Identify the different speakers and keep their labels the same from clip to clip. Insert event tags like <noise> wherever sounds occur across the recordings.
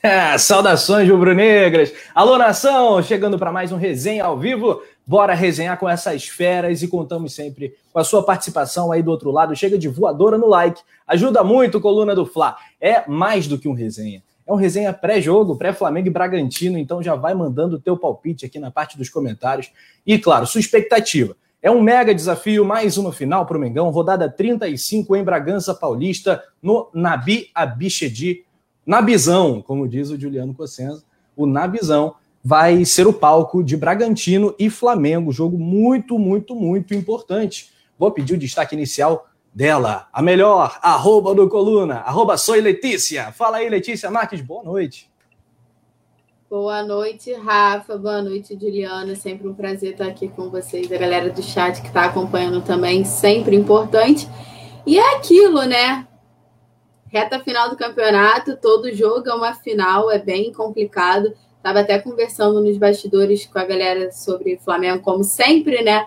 Speaker 1: É, saudações rubro-negras! Alô, nação! Chegando para mais um resenha ao vivo. Bora resenhar com essas feras e contamos sempre com a sua participação aí do outro lado. Chega de voadora no like, ajuda muito, coluna do Fla. É mais do que um resenha. É um resenha pré-jogo, pré-Flamengo e Bragantino, então já vai mandando o teu palpite aqui na parte dos comentários. E, claro, sua expectativa. É um mega desafio, mais uma final para o Mengão, rodada 35 em Bragança Paulista, no Nabi Abichedi Nabizão, como diz o Juliano Cossenza, o Nabizão vai ser o palco de Bragantino e Flamengo, jogo muito, muito, muito importante. Vou pedir o destaque inicial dela, a melhor, arroba do Coluna, arroba Soy Letícia. Fala aí, Letícia Marques, boa noite.
Speaker 2: Boa noite, Rafa. Boa noite, Juliana. Sempre um prazer estar aqui com vocês, a galera do chat que está acompanhando também, sempre importante. E é aquilo, né? Reta final do campeonato, todo jogo é uma final, é bem complicado. Estava até conversando nos bastidores com a galera sobre Flamengo, como sempre, né?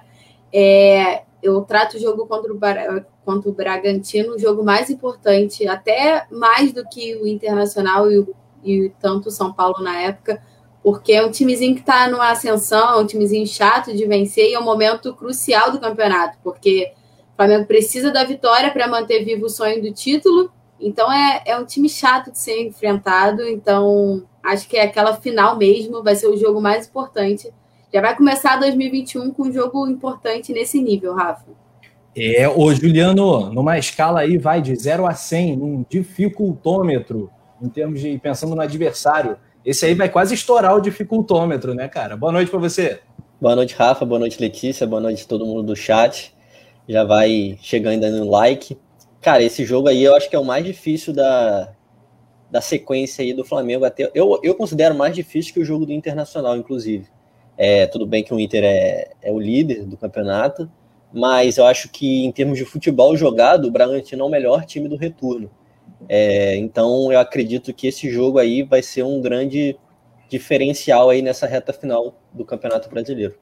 Speaker 2: É, eu trato o jogo contra o, contra o Bragantino, o jogo mais importante, até mais do que o Internacional e, o, e tanto o São Paulo na época, porque é um timezinho que está numa ascensão, é um timezinho chato de vencer e é um momento crucial do campeonato, porque o Flamengo precisa da vitória para manter vivo o sonho do título então é, é um time chato de ser enfrentado. Então acho que é aquela final mesmo, vai ser o jogo mais importante. Já vai começar 2021 com um jogo importante nesse nível, Rafa.
Speaker 1: É, ô Juliano, numa escala aí vai de 0 a 100, num dificultômetro, em termos de pensando no adversário. Esse aí vai quase estourar o dificultômetro, né, cara? Boa noite para você.
Speaker 3: Boa noite, Rafa. Boa noite, Letícia. Boa noite todo mundo do chat. Já vai chegando aí no like. Cara, esse jogo aí eu acho que é o mais difícil da, da sequência aí do Flamengo. Até, eu, eu considero mais difícil que o jogo do Internacional, inclusive. É, tudo bem que o Inter é, é o líder do campeonato, mas eu acho que em termos de futebol jogado, o Bragantino é o melhor time do retorno. É, então eu acredito que esse jogo aí vai ser um grande diferencial aí nessa reta final do Campeonato Brasileiro.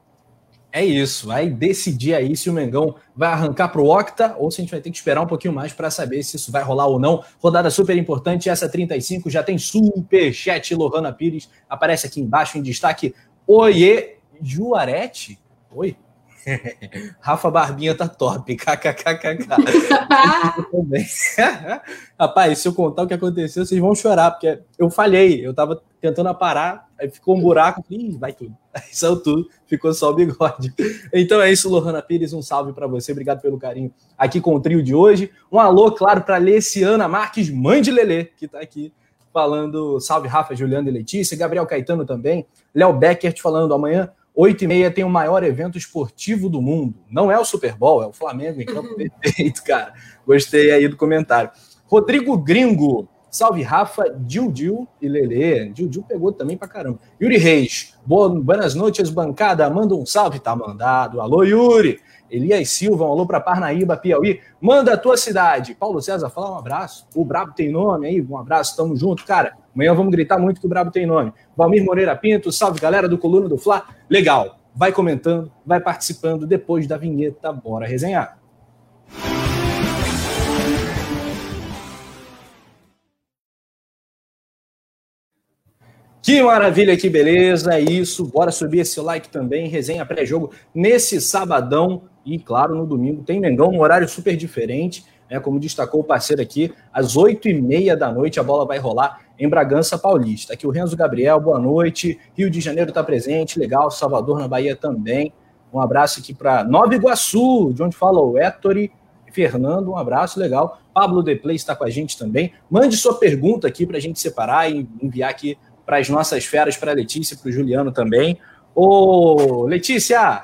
Speaker 1: É isso, vai decidir aí se o Mengão vai arrancar para o Octa ou se a gente vai ter que esperar um pouquinho mais para saber se isso vai rolar ou não. Rodada super importante, essa 35 já tem super chat. Lohana Pires aparece aqui embaixo em destaque. Oiê, Juarete? Oi? <laughs> Rafa Barbinha tá top. <laughs> KKKKK. <laughs> Rapaz, se eu contar o que aconteceu, vocês vão chorar, porque eu falhei. Eu tava tentando parar, aí ficou um buraco, e vai tudo. <laughs> Aí saiu tudo, ficou só o bigode. Então é isso, Lohana Pires, um salve para você. Obrigado pelo carinho aqui com o trio de hoje. Um alô, claro, para Leciana Marques, mãe de Lelê, que tá aqui falando salve Rafa, Juliana e Letícia, Gabriel Caetano também, Léo Becker falando amanhã 8 e meia tem o maior evento esportivo do mundo. Não é o Super Bowl, é o Flamengo em campo <laughs> perfeito, cara. Gostei aí do comentário. Rodrigo Gringo. Salve Rafa, Dil Dil e Lele. Dil Dil pegou também pra caramba. Yuri Reis. Boa, buenas noites, bancada. Manda um salve, tá mandado. Alô, Yuri. Elias Silva, um alô para Parnaíba, Piauí. Manda a tua cidade. Paulo César, fala um abraço. O Brabo tem nome aí, um abraço, tamo junto, cara. Amanhã vamos gritar muito que o Brabo tem nome. Valmir Moreira Pinto, salve galera do Coluna do Fla. Legal, vai comentando, vai participando depois da vinheta. Bora resenhar. Que maravilha, que beleza, é isso. Bora subir esse like também, resenha pré-jogo nesse sabadão e, claro, no domingo tem Mengão, um horário super diferente, né? Como destacou o parceiro aqui, às oito e meia da noite a bola vai rolar em Bragança Paulista. Aqui o Renzo Gabriel, boa noite. Rio de Janeiro está presente, legal. Salvador na Bahia também. Um abraço aqui para Nova Iguaçu, de onde fala o Héctor Fernando, um abraço, legal. Pablo Deplay está com a gente também. Mande sua pergunta aqui para a gente separar e enviar aqui para as nossas feras, para a Letícia, para o Juliano também. Ô, Letícia,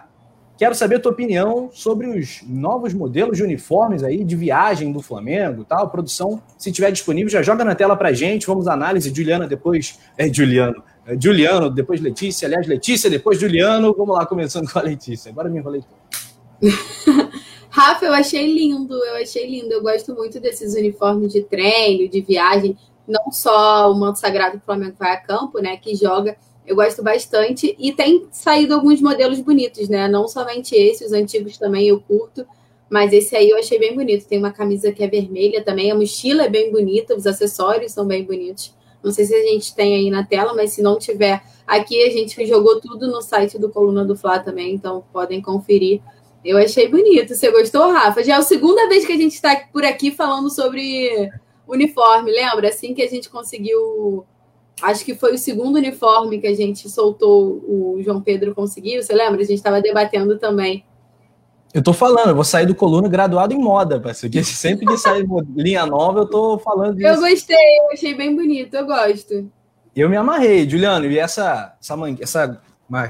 Speaker 1: quero saber a tua opinião sobre os novos modelos de uniformes aí, de viagem do Flamengo tal. Produção, se tiver disponível, já joga na tela para gente. Vamos análise. Juliana depois. É, Juliano. É, Juliano, depois Letícia. Aliás, Letícia, depois Juliano. Vamos lá, começando <laughs> com a Letícia. Agora me enrolei. <laughs>
Speaker 2: Rafa, eu achei lindo, eu achei lindo. Eu gosto muito desses uniformes de treino, de viagem não só o manto sagrado do Flamengo vai a campo, né, que joga, eu gosto bastante e tem saído alguns modelos bonitos, né? Não somente esse, os antigos também eu curto, mas esse aí eu achei bem bonito. Tem uma camisa que é vermelha também, a mochila é bem bonita, os acessórios são bem bonitos. Não sei se a gente tem aí na tela, mas se não tiver aqui, a gente jogou tudo no site do Coluna do Fla também, então podem conferir. Eu achei bonito. Você gostou, Rafa? Já é a segunda vez que a gente está por aqui falando sobre uniforme, lembra? Assim que a gente conseguiu. Acho que foi o segundo uniforme que a gente soltou, o João Pedro conseguiu. Você lembra? A gente estava debatendo também
Speaker 1: eu tô falando, eu vou sair do coluna graduado em moda, parceiro. sempre que sair linha nova, eu tô falando
Speaker 2: disso. Eu gostei, eu achei bem bonito, eu gosto.
Speaker 1: Eu me amarrei, Juliano, e essa, essa, essa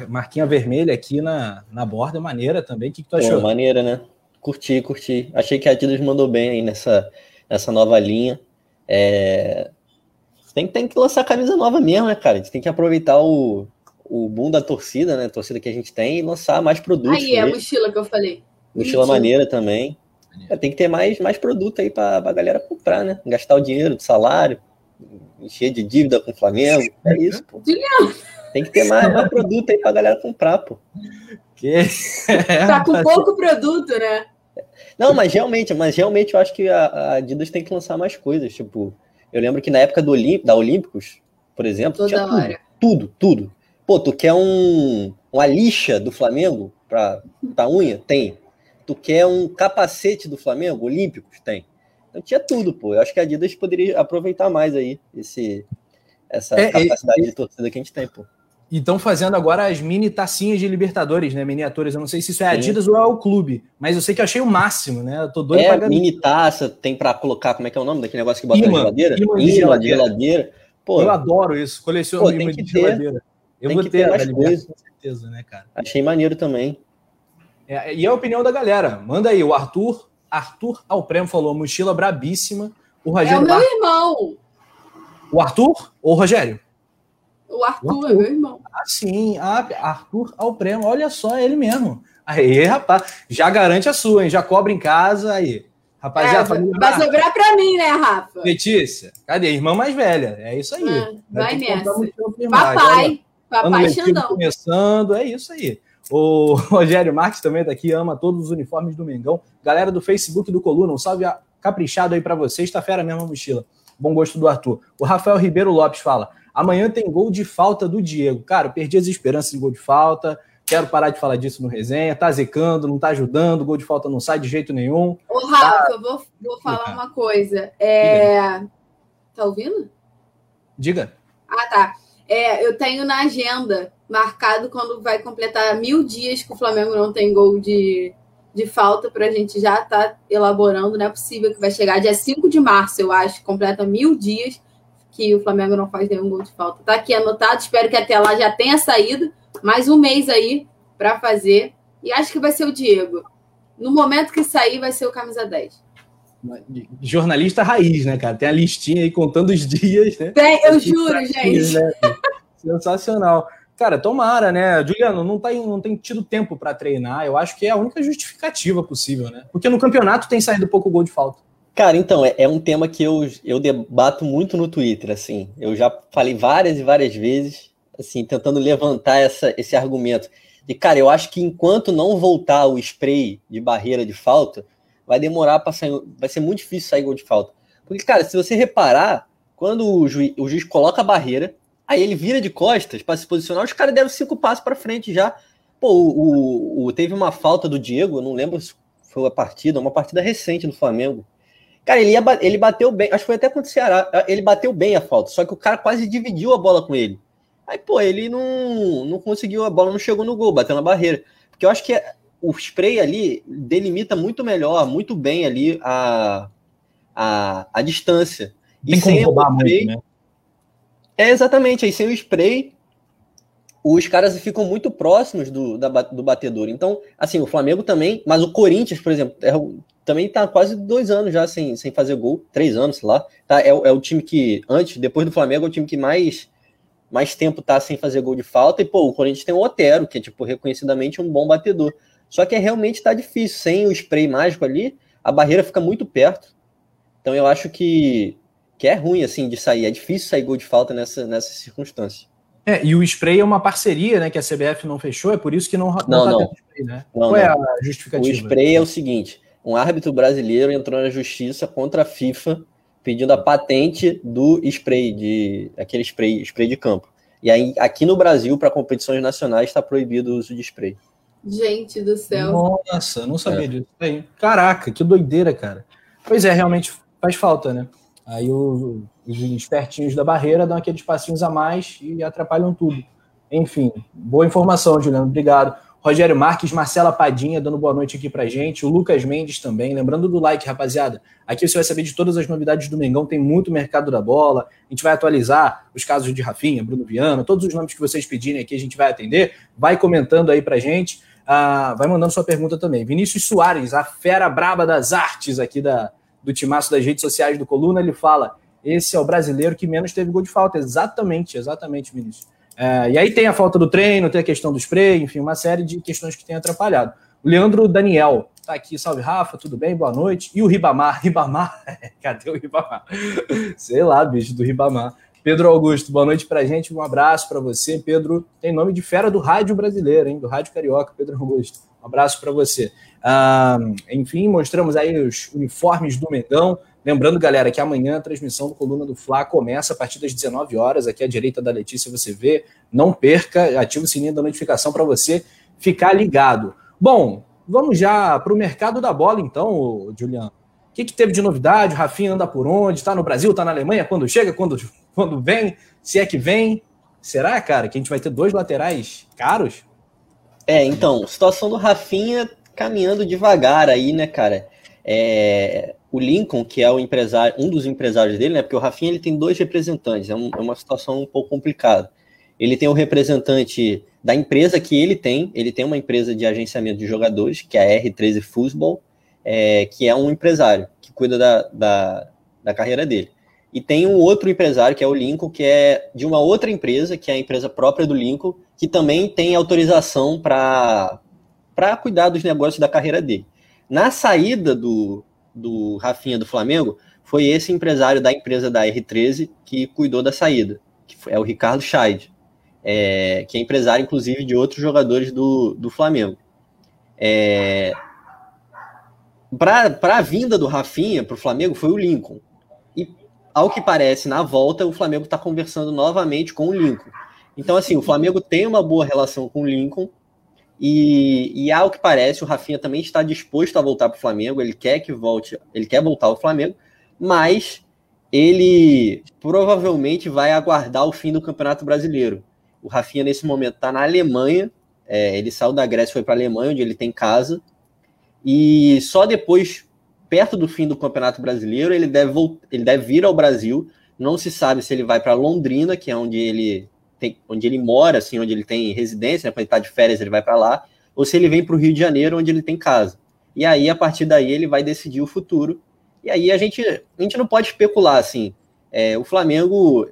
Speaker 1: marquinha vermelha aqui na, na borda, maneira também. O que, que tu achou?
Speaker 3: Pô, maneira, né? Curti, curti. Achei que a Adidas mandou bem aí nessa, nessa nova linha. É... Tem, tem que lançar camisa nova mesmo, né, cara? A gente tem que aproveitar o, o boom da torcida, né? A torcida que a gente tem e lançar mais produtos.
Speaker 2: Aí, é a mochila que eu falei.
Speaker 3: Mochila maneira também. É, tem que ter mais, mais produto aí para a galera comprar, né? Gastar o dinheiro do salário, encher de dívida com o Flamengo. É isso, pô. Tem que ter <laughs> mais, mais produto aí para a galera comprar, pô.
Speaker 2: Que... tá com <laughs> pouco produto, né?
Speaker 3: Não, mas realmente, mas realmente eu acho que a, a Adidas tem que lançar mais coisas. Tipo, eu lembro que na época do Olimp, da Olímpicos, por exemplo, Toda tinha tudo, tudo, tudo. Pô, tu quer um, uma lixa do Flamengo para pra unha? Tem. Tu quer um capacete do Flamengo, Olímpicos? Tem. Então tinha tudo, pô. Eu acho que a Adidas poderia aproveitar mais aí esse, essa é, capacidade é, de torcida que a gente tem, pô.
Speaker 1: E estão fazendo agora as mini tacinhas de Libertadores, né? Miniaturas. Eu não sei se isso é Sim. Adidas ou é o clube, mas eu sei que eu achei o máximo, né? Eu tô doido
Speaker 3: é, pra mini taça, tem para colocar, como é que é o nome daquele negócio que bota imã, na geladeira? Imã,
Speaker 1: imã de geladeira. geladeira. Pô, eu adoro isso, coleciono imã de ter, geladeira. Eu
Speaker 3: vou ter, ter mais coisa. com certeza, né, cara? Achei maneiro também.
Speaker 1: É, e a opinião da galera. Manda aí, o Arthur, Arthur Alpremo falou, mochila brabíssima. O Rogério
Speaker 2: é o meu Mar... irmão.
Speaker 1: O Arthur ou o Rogério?
Speaker 2: O Arthur, o Arthur. é meu irmão.
Speaker 1: Ah, sim. Ah, Arthur Alpremo. Olha só, é ele mesmo. Aí, rapaz, já garante a sua, hein? Já cobra em casa aí. Rapaziada,
Speaker 2: é, vai sobrar para mim, né, Rafa?
Speaker 1: Letícia, cadê? Irmã mais velha. É isso aí.
Speaker 2: Ah, vai nessa. Papai, papai Xandão.
Speaker 1: Começando, é isso aí. O <laughs> Rogério Marques também está aqui, ama todos os uniformes do Mengão. Galera do Facebook do Coluna, um salve caprichado aí para vocês. Está fera mesmo a mochila. Bom gosto do Arthur. O Rafael Ribeiro Lopes fala: amanhã tem gol de falta do Diego. Cara, perdi as esperanças em gol de falta. Quero parar de falar disso no resenha. Tá zicando, não tá ajudando, gol de falta não sai de jeito nenhum.
Speaker 2: Ô, Rafa, tá... eu vou, vou falar uma coisa. É... Tá ouvindo?
Speaker 1: Diga.
Speaker 2: Ah, tá. É, eu tenho na agenda marcado quando vai completar mil dias que o Flamengo não tem gol de, de falta para a gente já estar tá elaborando. Não é possível que vai chegar dia 5 de março, eu acho, completa mil dias que o Flamengo não faz nenhum gol de falta. Tá aqui anotado, espero que até lá já tenha saído. Mais um mês aí para fazer. E acho que vai ser o Diego. No momento que sair, vai ser o camisa 10.
Speaker 1: Jornalista raiz, né, cara? Tem a listinha aí contando os dias, né?
Speaker 2: Tem, eu juro, gente. Né?
Speaker 1: Sensacional. Cara, tomara, né? Juliano, não, tá, não tem tido tempo para treinar. Eu acho que é a única justificativa possível, né? Porque no campeonato tem saído pouco gol de falta.
Speaker 3: Cara, então, é, é, um tema que eu, eu debato muito no Twitter, assim. Eu já falei várias e várias vezes, assim, tentando levantar essa, esse argumento. De, cara, eu acho que enquanto não voltar o spray de barreira de falta, vai demorar para sair. Vai ser muito difícil sair gol de falta. Porque, cara, se você reparar, quando o juiz, o juiz coloca a barreira, Aí ele vira de costas para se posicionar, os caras deram cinco passos para frente já. Pô, o, o, o, teve uma falta do Diego, eu não lembro se foi a partida, uma partida recente do Flamengo. Cara, ele, ia, ele bateu bem, acho que foi até contra o Ceará, ele bateu bem a falta, só que o cara quase dividiu a bola com ele. Aí, pô, ele não, não conseguiu, a bola não chegou no gol, bateu na barreira. Porque eu acho que o spray ali delimita muito melhor, muito bem ali a, a, a distância.
Speaker 1: Tem e como roubar spray, muito, né?
Speaker 3: É exatamente, aí sem o spray, os caras ficam muito próximos do, da, do batedor. Então, assim, o Flamengo também, mas o Corinthians, por exemplo, é, também tá quase dois anos já sem, sem fazer gol, três anos, sei lá. Tá, é, é o time que, antes, depois do Flamengo, é o time que mais, mais tempo tá sem fazer gol de falta. E, pô, o Corinthians tem o Otero, que é, tipo, reconhecidamente um bom batedor. Só que é, realmente tá difícil. Sem o spray mágico ali, a barreira fica muito perto. Então eu acho que que é ruim, assim, de sair. É difícil sair gol de falta nessa, nessa circunstância.
Speaker 1: É, e o spray é uma parceria, né, que a CBF não fechou, é por isso que não
Speaker 3: não, não, tá não.
Speaker 1: spray, né?
Speaker 3: Não, Qual é a justificativa? O spray é o seguinte, um árbitro brasileiro entrou na justiça contra a FIFA pedindo a patente do spray, de aquele spray, spray de campo. E aí, aqui no Brasil, para competições nacionais, está proibido o uso de spray.
Speaker 2: Gente do céu.
Speaker 1: Nossa, não sabia é. disso. Caraca, que doideira, cara. Pois é, realmente faz falta, né? Aí o, os espertinhos da barreira dão aqueles passinhos a mais e atrapalham tudo. Enfim, boa informação, Juliano. Obrigado. Rogério Marques, Marcela Padinha dando boa noite aqui pra gente, o Lucas Mendes também. Lembrando do like, rapaziada. Aqui você vai saber de todas as novidades do Mengão, tem muito mercado da bola. A gente vai atualizar os casos de Rafinha, Bruno Viana, todos os nomes que vocês pedirem aqui a gente vai atender. Vai comentando aí pra gente. Ah, vai mandando sua pergunta também. Vinícius Soares, a fera braba das artes aqui da, do timaço das redes sociais do Coluna, ele fala: esse é o brasileiro que menos teve gol de falta. Exatamente, exatamente, Vinícius. É, e aí tem a falta do treino, tem a questão do spray, enfim, uma série de questões que tem atrapalhado. O Leandro Daniel tá aqui, salve Rafa, tudo bem? Boa noite. E o Ribamar, <laughs> Ribamar, cadê o Ribamar? Sei lá, bicho do Ribamar. Pedro Augusto, boa noite pra gente, um abraço para você. Pedro tem nome de fera do rádio brasileiro, hein? Do rádio carioca, Pedro Augusto. Um abraço para você. Ah, enfim, mostramos aí os uniformes do Mengão. Lembrando, galera, que amanhã a transmissão do Coluna do Fla começa a partir das 19 horas, aqui à direita da Letícia você vê. Não perca, ative o sininho da notificação para você ficar ligado. Bom, vamos já para o mercado da bola, então, Juliano. O que, que teve de novidade? O Rafinha anda por onde? Está no Brasil? Está na Alemanha? Quando chega? Quando, <laughs> quando vem? Se é que vem? Será, cara, que a gente vai ter dois laterais caros?
Speaker 3: É, então, situação do Rafinha caminhando devagar aí, né, cara? É, o Lincoln, que é o empresário, um dos empresários dele, né? Porque o Rafinha ele tem dois representantes, é, um, é, uma situação um pouco complicada. Ele tem o representante da empresa que ele tem, ele tem uma empresa de agenciamento de jogadores, que é a R13 Football, é, que é um empresário que cuida da, da, da carreira dele. E tem um outro empresário, que é o Lincoln, que é de uma outra empresa, que é a empresa própria do Lincoln, que também tem autorização para cuidar dos negócios da carreira dele. Na saída do, do Rafinha do Flamengo, foi esse empresário da empresa da R13 que cuidou da saída, que é o Ricardo Scheid, é, que é empresário, inclusive, de outros jogadores do, do Flamengo. É, para a vinda do Rafinha para o Flamengo foi o Lincoln. E, ao que parece, na volta, o Flamengo está conversando novamente com o Lincoln. Então, assim, o Flamengo tem uma boa relação com o Lincoln, e, e ao que parece, o Rafinha também está disposto a voltar para o Flamengo. Ele quer que volte, ele quer voltar ao Flamengo, mas ele provavelmente vai aguardar o fim do Campeonato Brasileiro. O Rafinha, nesse momento, está na Alemanha. É, ele saiu da Grécia foi para a Alemanha, onde ele tem casa. E só depois, perto do fim do Campeonato Brasileiro, ele deve, ele deve vir ao Brasil. Não se sabe se ele vai para Londrina, que é onde ele tem, onde ele mora, assim, onde ele tem residência, né, quando ele está de férias ele vai para lá, ou se ele vem para o Rio de Janeiro, onde ele tem casa. E aí, a partir daí, ele vai decidir o futuro. E aí a gente, a gente não pode especular, assim. É, o Flamengo,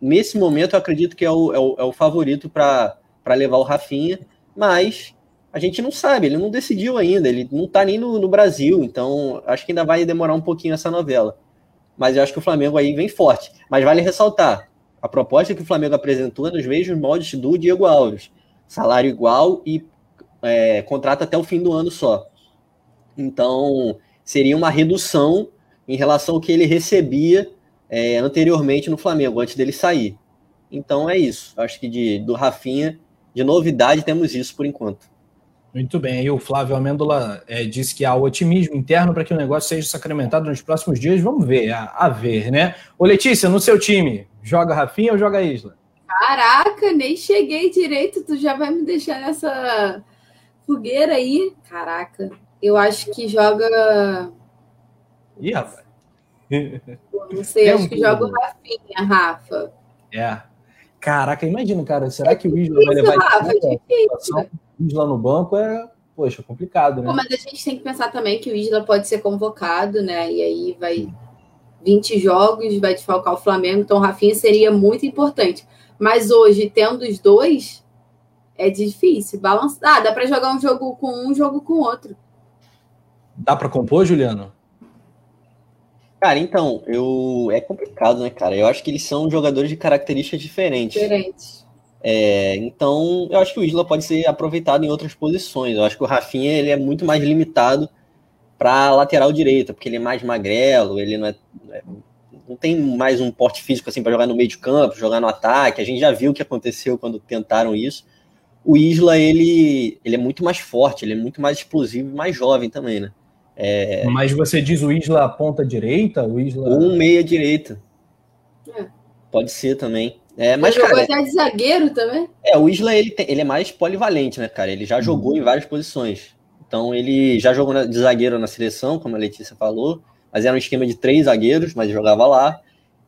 Speaker 3: nesse momento, eu acredito que é o, é o, é o favorito para levar o Rafinha, mas a gente não sabe, ele não decidiu ainda, ele não está nem no, no Brasil, então acho que ainda vai demorar um pouquinho essa novela. Mas eu acho que o Flamengo aí vem forte. Mas vale ressaltar, a proposta que o Flamengo apresentou é nos mesmos moldes do Diego Alves. Salário igual e é, contrato até o fim do ano só. Então, seria uma redução em relação ao que ele recebia é, anteriormente no Flamengo, antes dele sair. Então é isso. Acho que de, do Rafinha, de novidade, temos isso por enquanto.
Speaker 1: Muito bem, aí o Flávio Amêndola é, disse que há otimismo interno para que o negócio seja sacramentado nos próximos dias. Vamos ver, a, a, ver, né? Ô Letícia, no seu time, joga Rafinha ou joga Isla?
Speaker 2: Caraca, nem cheguei direito, tu já vai me deixar nessa fogueira aí? Caraca, eu acho que joga.
Speaker 1: Ih, rapaz.
Speaker 2: Não sei, é acho que joga o Rafinha, Rafa.
Speaker 1: É. Caraca, imagina, cara, será é que o Isla vai levar Rafa, é difícil. Isla no banco é, poxa, complicado, né?
Speaker 2: Pô, mas a gente tem que pensar também que o Isla pode ser convocado, né? E aí vai 20 jogos, vai desfalcar o Flamengo, então o Rafinha seria muito importante. Mas hoje, tendo os dois, é difícil. Balançar. Ah, dá para jogar um jogo com um, um jogo com outro.
Speaker 1: Dá para compor, Juliano?
Speaker 3: Cara, então, eu é complicado, né, cara? Eu acho que eles são jogadores de características diferentes.
Speaker 2: Diferentes.
Speaker 3: É, então, eu acho que o Isla pode ser aproveitado em outras posições. Eu acho que o Rafinha ele é muito mais limitado para lateral direita, porque ele é mais magrelo, ele não é, é, não tem mais um porte físico assim para jogar no meio de campo, jogar no ataque. A gente já viu o que aconteceu quando tentaram isso. O Isla, ele, ele é muito mais forte, ele é muito mais explosivo e mais jovem também, né?
Speaker 1: É... Mas você diz o Isla ponta direita? O Isla...
Speaker 3: Um meia direita. É. Pode ser também.
Speaker 2: É, mas, ele cara, até de zagueiro também?
Speaker 3: É, o Isla ele, tem, ele é mais polivalente, né, cara? Ele já uhum. jogou em várias posições. Então ele já jogou de zagueiro na seleção, como a Letícia falou, mas era um esquema de três zagueiros, mas jogava lá.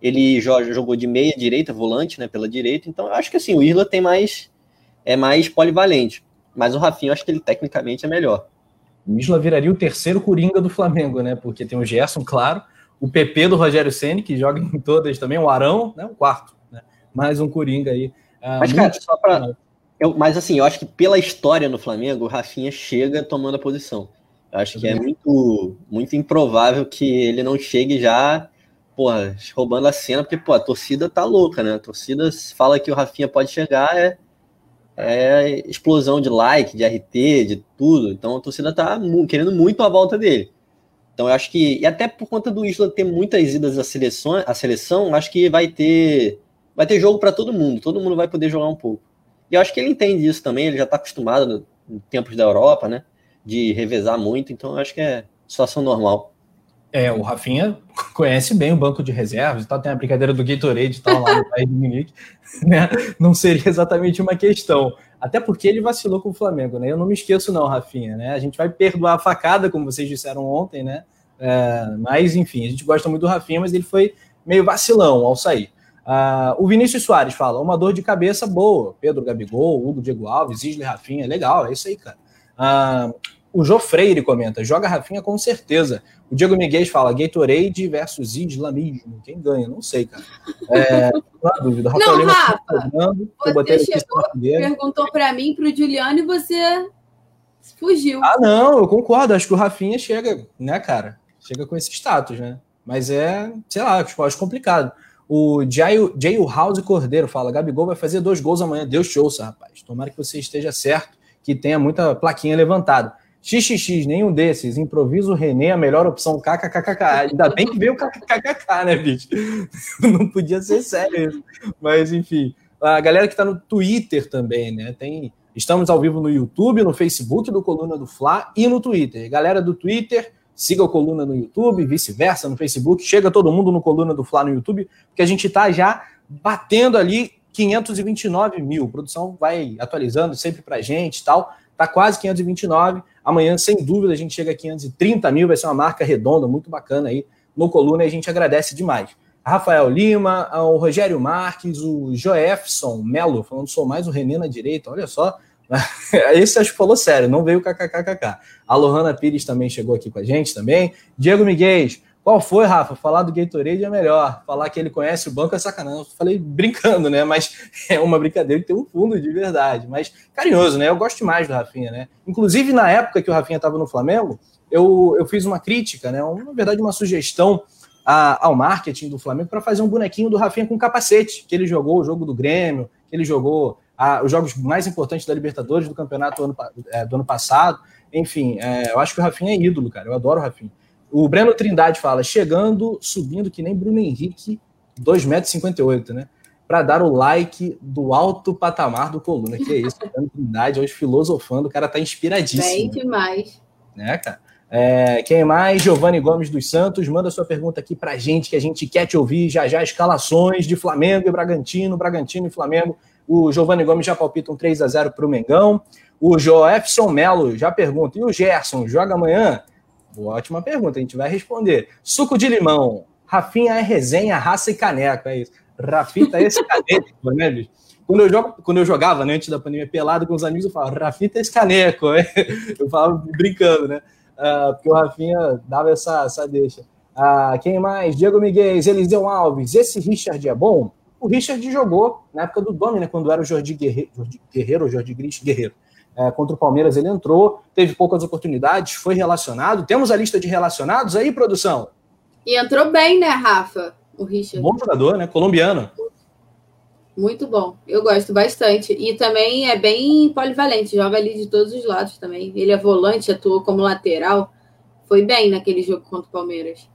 Speaker 3: Ele jogou de meia direita, volante, né, pela direita. Então eu acho que assim, o Isla tem mais é mais polivalente, mas o Rafinha eu acho que ele tecnicamente é melhor.
Speaker 1: O Isla viraria o terceiro coringa do Flamengo, né? Porque tem o Gerson, claro, o PP do Rogério Ceni que joga em todas também, o Arão, né, o quarto? Mais um coringa aí.
Speaker 3: Uh, mas cara, só para eu, mas assim, eu acho que pela história no Flamengo, o Rafinha chega tomando a posição. Eu acho que é muito, muito improvável que ele não chegue já, porra, roubando a cena, porque, pô, a torcida tá louca, né? A torcida fala que o Rafinha pode chegar, é, é explosão de like, de RT, de tudo. Então a torcida tá querendo muito a volta dele. Então eu acho que, e até por conta do Isla ter muitas idas à seleção, à seleção acho que vai ter, vai ter jogo para todo mundo, todo mundo vai poder jogar um pouco. E eu acho que ele entende isso também, ele já está acostumado em tempos da Europa, né? De revezar muito, então eu acho que é situação normal.
Speaker 1: É, o Rafinha <laughs> conhece bem o banco de reservas e tal, tem a brincadeira do Gatorade e tal lá no <laughs> país do Munique, né? Não seria exatamente uma questão. Até porque ele vacilou com o Flamengo, né? Eu não me esqueço, não, Rafinha, né? A gente vai perdoar a facada, como vocês disseram ontem, né? É, mas, enfim, a gente gosta muito do Rafinha, mas ele foi meio vacilão ao sair. Uh, o Vinícius Soares fala: uma dor de cabeça boa. Pedro Gabigol, Hugo Diego Alves, Isle Rafinha, legal, é isso aí, cara. Uh, o Jô Freire comenta: joga Rafinha com certeza. O Diego Miguel fala: Gatorade versus islamismo. Quem ganha? Não sei, cara. É, não há dúvida.
Speaker 2: Rafael não, Lima Rafa, você chegou, perguntou para mim, para o Juliano, e você fugiu.
Speaker 1: Ah, não, eu concordo. Acho que o Rafinha chega, né, cara? Chega com esse status, né? Mas é, sei lá, acho complicado. O Jail House Cordeiro fala: Gabigol vai fazer dois gols amanhã. Deus te ouça, rapaz. Tomara que você esteja certo, que tenha muita plaquinha levantada. XXX, nenhum desses. Improviso René, a melhor opção. KKKKK. Ainda bem que veio o KKKK, né, bicho? <laughs> Não podia ser sério isso. Mas, enfim. A galera que está no Twitter também, né? Tem. Estamos ao vivo no YouTube, no Facebook do Coluna do Fla e no Twitter. Galera do Twitter, siga o Coluna no YouTube, vice-versa, no Facebook. Chega todo mundo no Coluna do Fla no YouTube, porque a gente está já batendo ali 529 mil. A produção vai atualizando sempre para gente e tal. Tá quase 529. Amanhã, sem dúvida, a gente chega a 530 mil. Vai ser uma marca redonda, muito bacana aí no Coluna e a gente agradece demais. Rafael Lima, o Rogério Marques, o Joefson Melo, falando sou mais o René na direita. Olha só, Esse acho que falou sério, não veio kkkk. A Lohana Pires também chegou aqui com a gente também. Diego Miguel, qual foi, Rafa? Falar do Gatorade é melhor. Falar que ele conhece o banco é sacanagem. Eu falei brincando, né? Mas <laughs> é uma brincadeira que tem um fundo de verdade. Mas carinhoso, né? Eu gosto mais do Rafinha, né? Inclusive, na época que o Rafinha estava no Flamengo, eu, eu fiz uma crítica, né? Na verdade, uma sugestão a, ao marketing do Flamengo para fazer um bonequinho do Rafinha com capacete, que ele jogou o jogo do Grêmio, que ele jogou a, os jogos mais importantes da Libertadores do campeonato do ano, é, do ano passado. Enfim, é, eu acho que o Rafinha é ídolo, cara. Eu adoro o Rafinha. O Breno Trindade fala: chegando, subindo que nem Bruno Henrique, 2,58m, né? Para dar o like do alto patamar do Coluna. Que é isso, Breno Trindade, hoje filosofando, o cara tá inspiradíssimo.
Speaker 2: Bem demais.
Speaker 1: Né, cara? É, quem mais? Giovanni Gomes dos Santos, manda sua pergunta aqui pra gente, que a gente quer te ouvir já já. Escalações de Flamengo e Bragantino, Bragantino e Flamengo o Giovanni Gomes já palpita um 3 a 0 para o Mengão. O Joefson Melo já pergunta: e o Gerson joga amanhã? Boa, ótima pergunta, a gente vai responder. Suco de limão. Rafinha é resenha, raça e caneco. É isso. Rafita é esse caneco, né, bicho? Quando eu, jogo, quando eu jogava, né, antes da pandemia, pelado com os amigos, eu falava, Rafita é esse caneco. <laughs> Eu falava brincando, né? Uh, porque o Rafinha dava essa, essa deixa. Uh, quem mais? Diego Miguel, Eliseu Alves. Esse Richard é bom? O Richard jogou na época do Domi, né, quando era o Jordi Guerreiro, Jordi Guerreiro ou Jordi Gris Guerreiro. É, contra o Palmeiras ele entrou, teve poucas oportunidades, foi relacionado. Temos a lista de relacionados aí, produção?
Speaker 2: E entrou bem, né, Rafa? O Richard.
Speaker 1: Bom jogador, né? Colombiano.
Speaker 2: Muito bom. Eu gosto bastante. E também é bem polivalente, joga ali de todos os lados também. Ele é volante, atuou como lateral. Foi bem naquele jogo contra o Palmeiras.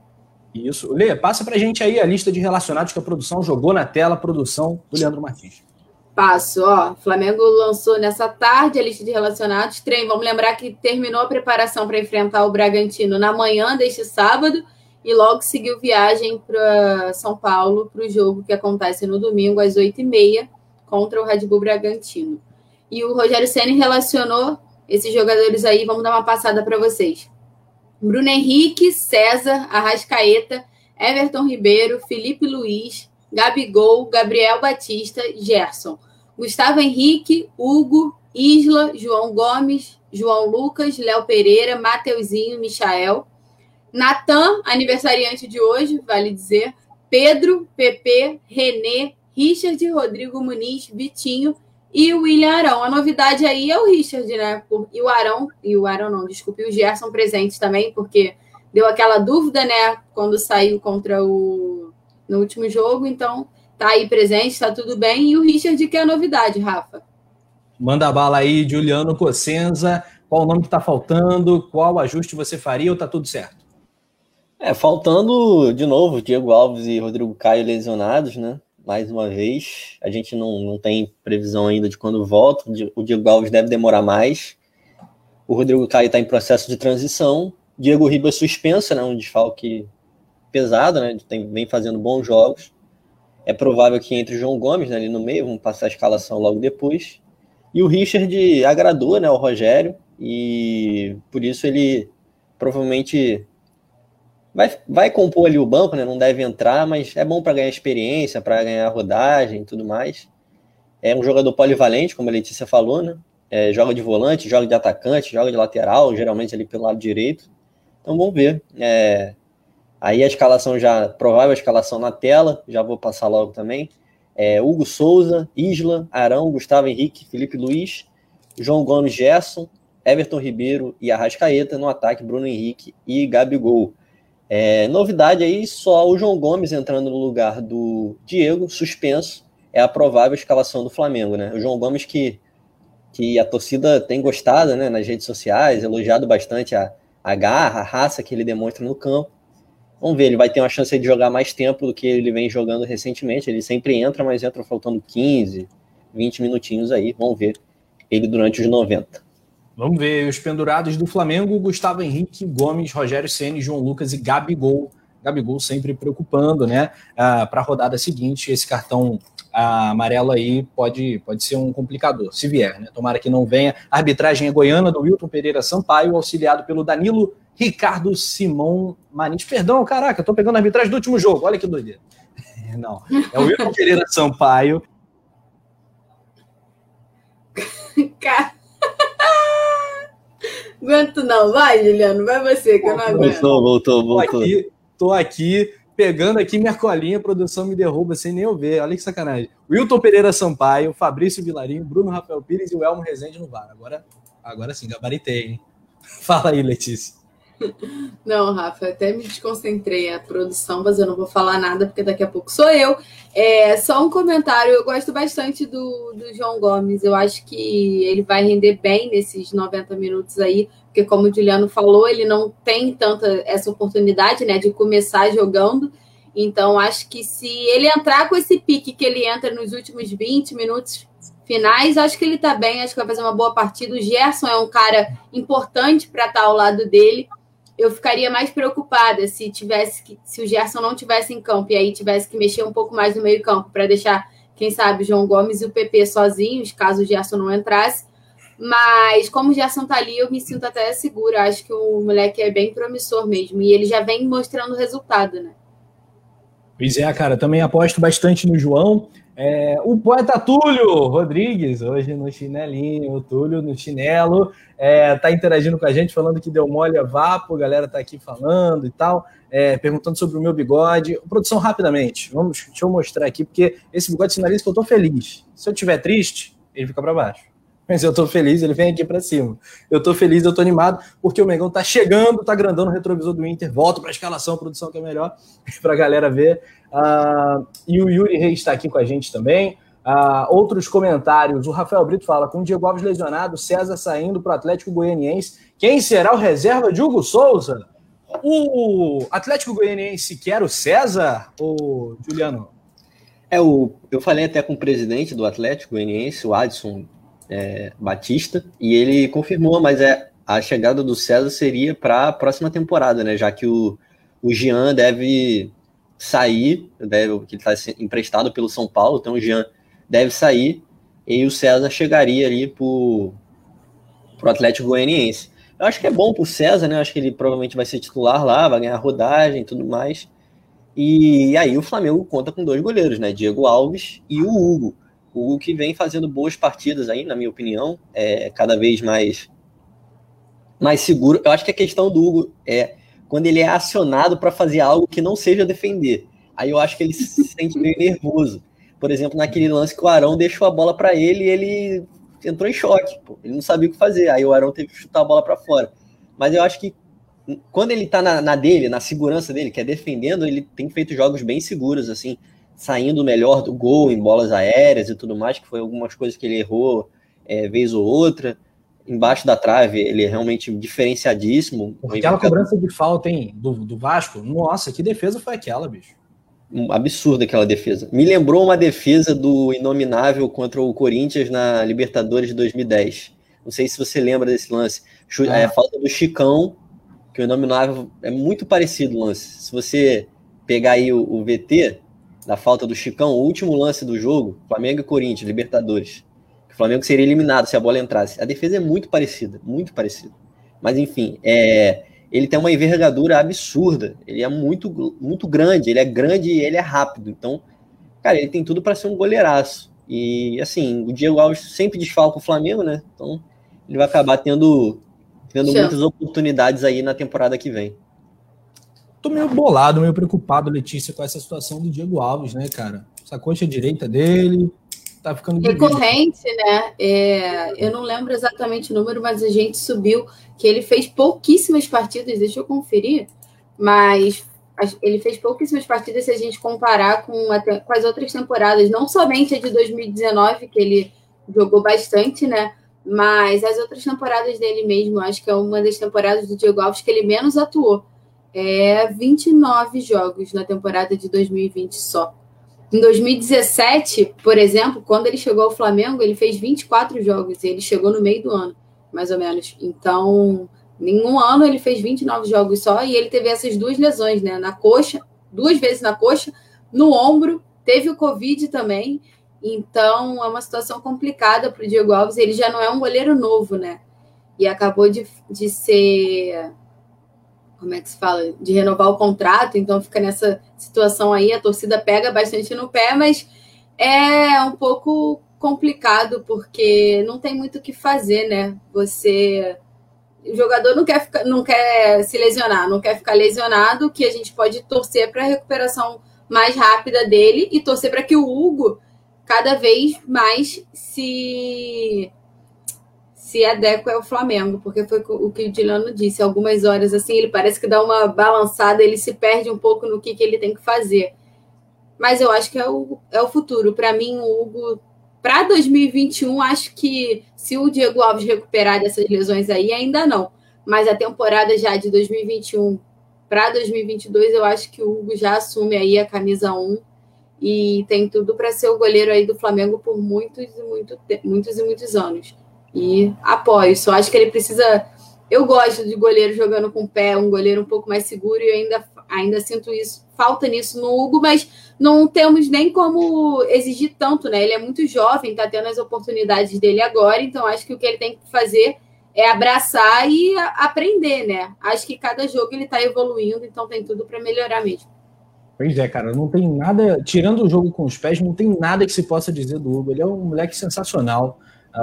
Speaker 1: Isso. Lê, passa pra gente aí a lista de relacionados que a produção jogou na tela, a produção do Leandro Martins.
Speaker 2: Passo, ó. Flamengo lançou nessa tarde a lista de relacionados. Trem, vamos lembrar que terminou a preparação para enfrentar o Bragantino na manhã deste sábado e logo seguiu viagem para São Paulo para o jogo que acontece no domingo às 8h30 contra o Red Bull Bragantino. E o Rogério Senna relacionou esses jogadores aí, vamos dar uma passada para vocês. Bruno Henrique, César, Arrascaeta, Everton Ribeiro, Felipe Luiz, Gabigol, Gabriel Batista, Gerson, Gustavo Henrique, Hugo, Isla, João Gomes, João Lucas, Léo Pereira, Mateuzinho, Michael, Natan, aniversariante de hoje, vale dizer, Pedro, Pepe, Renê, Richard, Rodrigo Muniz, Vitinho e o William Arão. A novidade aí é o Richard, né? E o Arão, e o Arão não, desculpe, e o Gerson presentes também, porque deu aquela dúvida, né, quando saiu contra o no último jogo, então tá aí presente, tá tudo bem. E o Richard, que é a novidade, Rafa.
Speaker 1: Manda bala aí, Juliano Cossenza. Qual o nome que tá faltando? Qual ajuste você faria ou tá tudo certo?
Speaker 3: É, faltando de novo Diego Alves e Rodrigo Caio lesionados, né? Mais uma vez. A gente não, não tem previsão ainda de quando volta. O Diego Alves deve demorar mais. O Rodrigo Caio está em processo de transição. Diego Ribas suspensa, né? Um desfalque pesado, né? Tem, vem fazendo bons jogos. É provável que entre o João Gomes né, ali no meio, vamos passar a escalação logo depois. E o Richard agradou né, o Rogério, e por isso ele provavelmente vai, vai compor ali o banco, né? Não deve entrar, mas é bom para ganhar experiência, para ganhar rodagem e tudo mais. É um jogador polivalente, como a Letícia falou, né? É, joga de volante, joga de atacante, joga de lateral, geralmente ali pelo lado direito. Então vamos ver. É, aí a escalação já, provável a escalação na tela, já vou passar logo também. É, Hugo Souza, Isla, Arão, Gustavo Henrique, Felipe Luiz, João Gomes Gerson, Everton Ribeiro e Arrascaeta no ataque, Bruno Henrique e Gabigol. É, novidade aí, só o João Gomes entrando no lugar do Diego, suspenso, é a provável escalação do Flamengo, né? O João Gomes que, que a torcida tem gostado, né, nas redes sociais, elogiado bastante a, a garra, a raça que ele demonstra no campo. Vamos ver, ele vai ter uma chance de jogar mais tempo do que ele vem jogando recentemente. Ele sempre entra, mas entra faltando 15, 20 minutinhos aí. Vamos ver ele durante os 90.
Speaker 1: Vamos ver os pendurados do Flamengo: Gustavo Henrique, Gomes, Rogério Ceni, João Lucas e Gabigol. Gabigol sempre preocupando, né? Ah, Para a rodada seguinte, esse cartão ah, amarelo aí pode, pode ser um complicador, se vier, né? Tomara que não venha. A arbitragem é goiana do Wilton Pereira Sampaio, auxiliado pelo Danilo Ricardo Simão Marins. Perdão, caraca, tô pegando a arbitragem do último jogo, olha que doideira. <laughs> Não, é o Wilton Pereira Sampaio. <laughs>
Speaker 2: Cara. Aguento não. Vai, Juliano, vai você, que eu não aguento.
Speaker 3: Voltou, voltou, voltou.
Speaker 1: Tô aqui, tô aqui pegando aqui minha colinha, a produção me derruba sem nem eu ver. Olha que sacanagem. Wilton Pereira Sampaio, Fabrício Vilarinho, Bruno Rafael Pires e o Elmo Rezende no VAR. Agora, agora sim, gabaritei, hein? <laughs> Fala aí, Letícia.
Speaker 2: Não, Rafa, até me desconcentrei a produção, mas eu não vou falar nada porque daqui a pouco sou eu. É só um comentário. Eu gosto bastante do, do João Gomes. Eu acho que ele vai render bem nesses 90 minutos aí, porque como o Juliano falou, ele não tem tanta essa oportunidade, né, de começar jogando. Então, acho que se ele entrar com esse pique que ele entra nos últimos 20 minutos finais, acho que ele tá bem, acho que vai fazer uma boa partida. O Gerson é um cara importante para estar tá ao lado dele eu ficaria mais preocupada se tivesse que, se o Gerson não tivesse em campo e aí tivesse que mexer um pouco mais no meio campo para deixar, quem sabe, João Gomes e o PP sozinhos, caso o Gerson não entrasse. Mas como o Gerson tá ali, eu me sinto até segura. Acho que o moleque é bem promissor mesmo. E ele já vem mostrando resultado, né?
Speaker 1: Pois é, cara, também aposto bastante no João. É, o poeta Túlio Rodrigues, hoje no chinelinho, o Túlio no chinelo, é, tá interagindo com a gente, falando que deu mole a vapo, a galera tá aqui falando e tal, é, perguntando sobre o meu bigode. Produção, rapidamente, vamos, deixa eu mostrar aqui, porque esse bigode sinaliza que eu tô feliz. Se eu tiver triste, ele fica para baixo. Mas eu tô feliz, ele vem aqui para cima. Eu tô feliz, eu tô animado, porque o Mengão tá chegando, tá grandando o retrovisor do Inter, volta para a escalação, produção que é melhor, <laughs> para a galera ver. Uh, e o Yuri Reis está aqui com a gente também. Uh, outros comentários. O Rafael Brito fala: com o Diego Alves lesionado, César saindo para o Atlético Goianiense. Quem será o reserva de Hugo Souza? O Atlético Goianiense quer o César, ou Juliano?
Speaker 3: É, o, eu falei até com o presidente do Atlético Goianiense, o Adson é, Batista, e ele confirmou, mas é a chegada do César seria para a próxima temporada, né? Já que o, o Jean deve sair, deve, que ele está emprestado pelo São Paulo, então o Jean deve sair, e o César chegaria ali para o Atlético Goianiense. Eu acho que é bom para o César, né? Eu acho que ele provavelmente vai ser titular lá, vai ganhar rodagem e tudo mais. E aí o Flamengo conta com dois goleiros, né? Diego Alves e o Hugo. O que vem fazendo boas partidas aí, na minha opinião, é cada vez mais mais seguro. Eu acho que a questão do Hugo é quando ele é acionado para fazer algo que não seja defender. Aí eu acho que ele se sente meio nervoso. Por exemplo, naquele lance que o Arão deixou a bola para ele ele entrou em choque. Pô. Ele não sabia o que fazer. Aí o Arão teve que chutar a bola para fora. Mas eu acho que quando ele tá na, na, dele, na segurança dele, que é defendendo, ele tem feito jogos bem seguros, assim, saindo melhor do gol em bolas aéreas e tudo mais, que foi algumas coisas que ele errou é, vez ou outra. Embaixo da trave, ele é realmente diferenciadíssimo.
Speaker 1: Aquela cobrança de falta, hein, do, do Vasco, nossa, que defesa foi aquela, bicho?
Speaker 3: Um absurdo aquela defesa. Me lembrou uma defesa do Inominável contra o Corinthians na Libertadores de 2010. Não sei se você lembra desse lance. Ah. É, falta do Chicão que o Inominável é muito parecido o lance. Se você pegar aí o, o, VT da falta do Chicão, o último lance do jogo, Flamengo e Corinthians, Libertadores. O Flamengo seria eliminado se a bola entrasse. A defesa é muito parecida, muito parecida. Mas enfim, é, ele tem uma envergadura absurda. Ele é muito, muito grande, ele é grande e ele é rápido. Então, cara, ele tem tudo para ser um goleiraço. E assim, o Diego Alves sempre desfalca o Flamengo, né? Então, ele vai acabar tendo tendo muitas oportunidades aí na temporada que vem.
Speaker 1: Tô meio bolado, meio preocupado, Letícia, com essa situação do Diego Alves, né, cara? Essa coxa direita dele tá ficando
Speaker 2: recorrente, né? É, eu não lembro exatamente o número, mas a gente subiu que ele fez pouquíssimas partidas, deixa eu conferir, mas ele fez pouquíssimas partidas se a gente comparar com, a, com as outras temporadas, não somente a de 2019, que ele jogou bastante, né? Mas as outras temporadas dele mesmo, acho que é uma das temporadas do Diego Alves que ele menos atuou. É 29 jogos na temporada de 2020 só. Em 2017, por exemplo, quando ele chegou ao Flamengo, ele fez 24 jogos e ele chegou no meio do ano, mais ou menos. Então, em um ano ele fez 29 jogos só e ele teve essas duas lesões, né? Na coxa, duas vezes na coxa, no ombro, teve o Covid também. Então é uma situação complicada para o Diego Alves. Ele já não é um goleiro novo, né? E acabou de, de ser. Como é que se fala? De renovar o contrato, então fica nessa situação aí. A torcida pega bastante no pé, mas é um pouco complicado porque não tem muito o que fazer, né? Você. O jogador não quer, ficar, não quer se lesionar, não quer ficar lesionado, que a gente pode torcer para a recuperação mais rápida dele e torcer para que o Hugo cada vez mais se se adequa ao Flamengo, porque foi o que o Dilano disse, algumas horas assim, ele parece que dá uma balançada, ele se perde um pouco no que, que ele tem que fazer. Mas eu acho que é o, é o futuro. Para mim, o Hugo, para 2021, acho que se o Diego Alves recuperar dessas lesões aí, ainda não. Mas a temporada já de 2021 para 2022, eu acho que o Hugo já assume aí a camisa 1 e tem tudo para ser o goleiro aí do Flamengo por muitos e muito, muitos e muitos anos. E apoio. Só acho que ele precisa. Eu gosto de goleiro jogando com o pé, um goleiro um pouco mais seguro, e ainda, ainda sinto isso, falta nisso no Hugo, mas não temos nem como exigir tanto, né? Ele é muito jovem, está tendo as oportunidades dele agora, então acho que o que ele tem que fazer é abraçar e aprender, né? Acho que cada jogo ele está evoluindo, então tem tudo para melhorar mesmo.
Speaker 1: Pois é, cara, não tem nada, tirando o jogo com os pés, não tem nada que se possa dizer do Hugo. Ele é um moleque sensacional,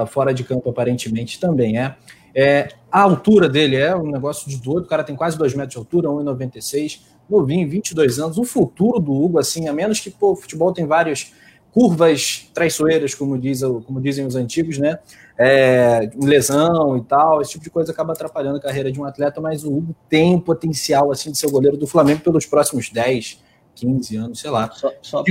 Speaker 1: fora de campo aparentemente também é. é. A altura dele é um negócio de doido, o cara tem quase 2 metros de altura, 1,96, novinho, 22 anos. O futuro do Hugo, assim, a menos que pô, o futebol tem várias curvas traiçoeiras, como, diz, como dizem os antigos, né? É, lesão e tal, esse tipo de coisa acaba atrapalhando a carreira de um atleta, mas o Hugo tem o potencial assim de ser o goleiro do Flamengo pelos próximos 10, 15 anos, sei lá.
Speaker 3: Só, só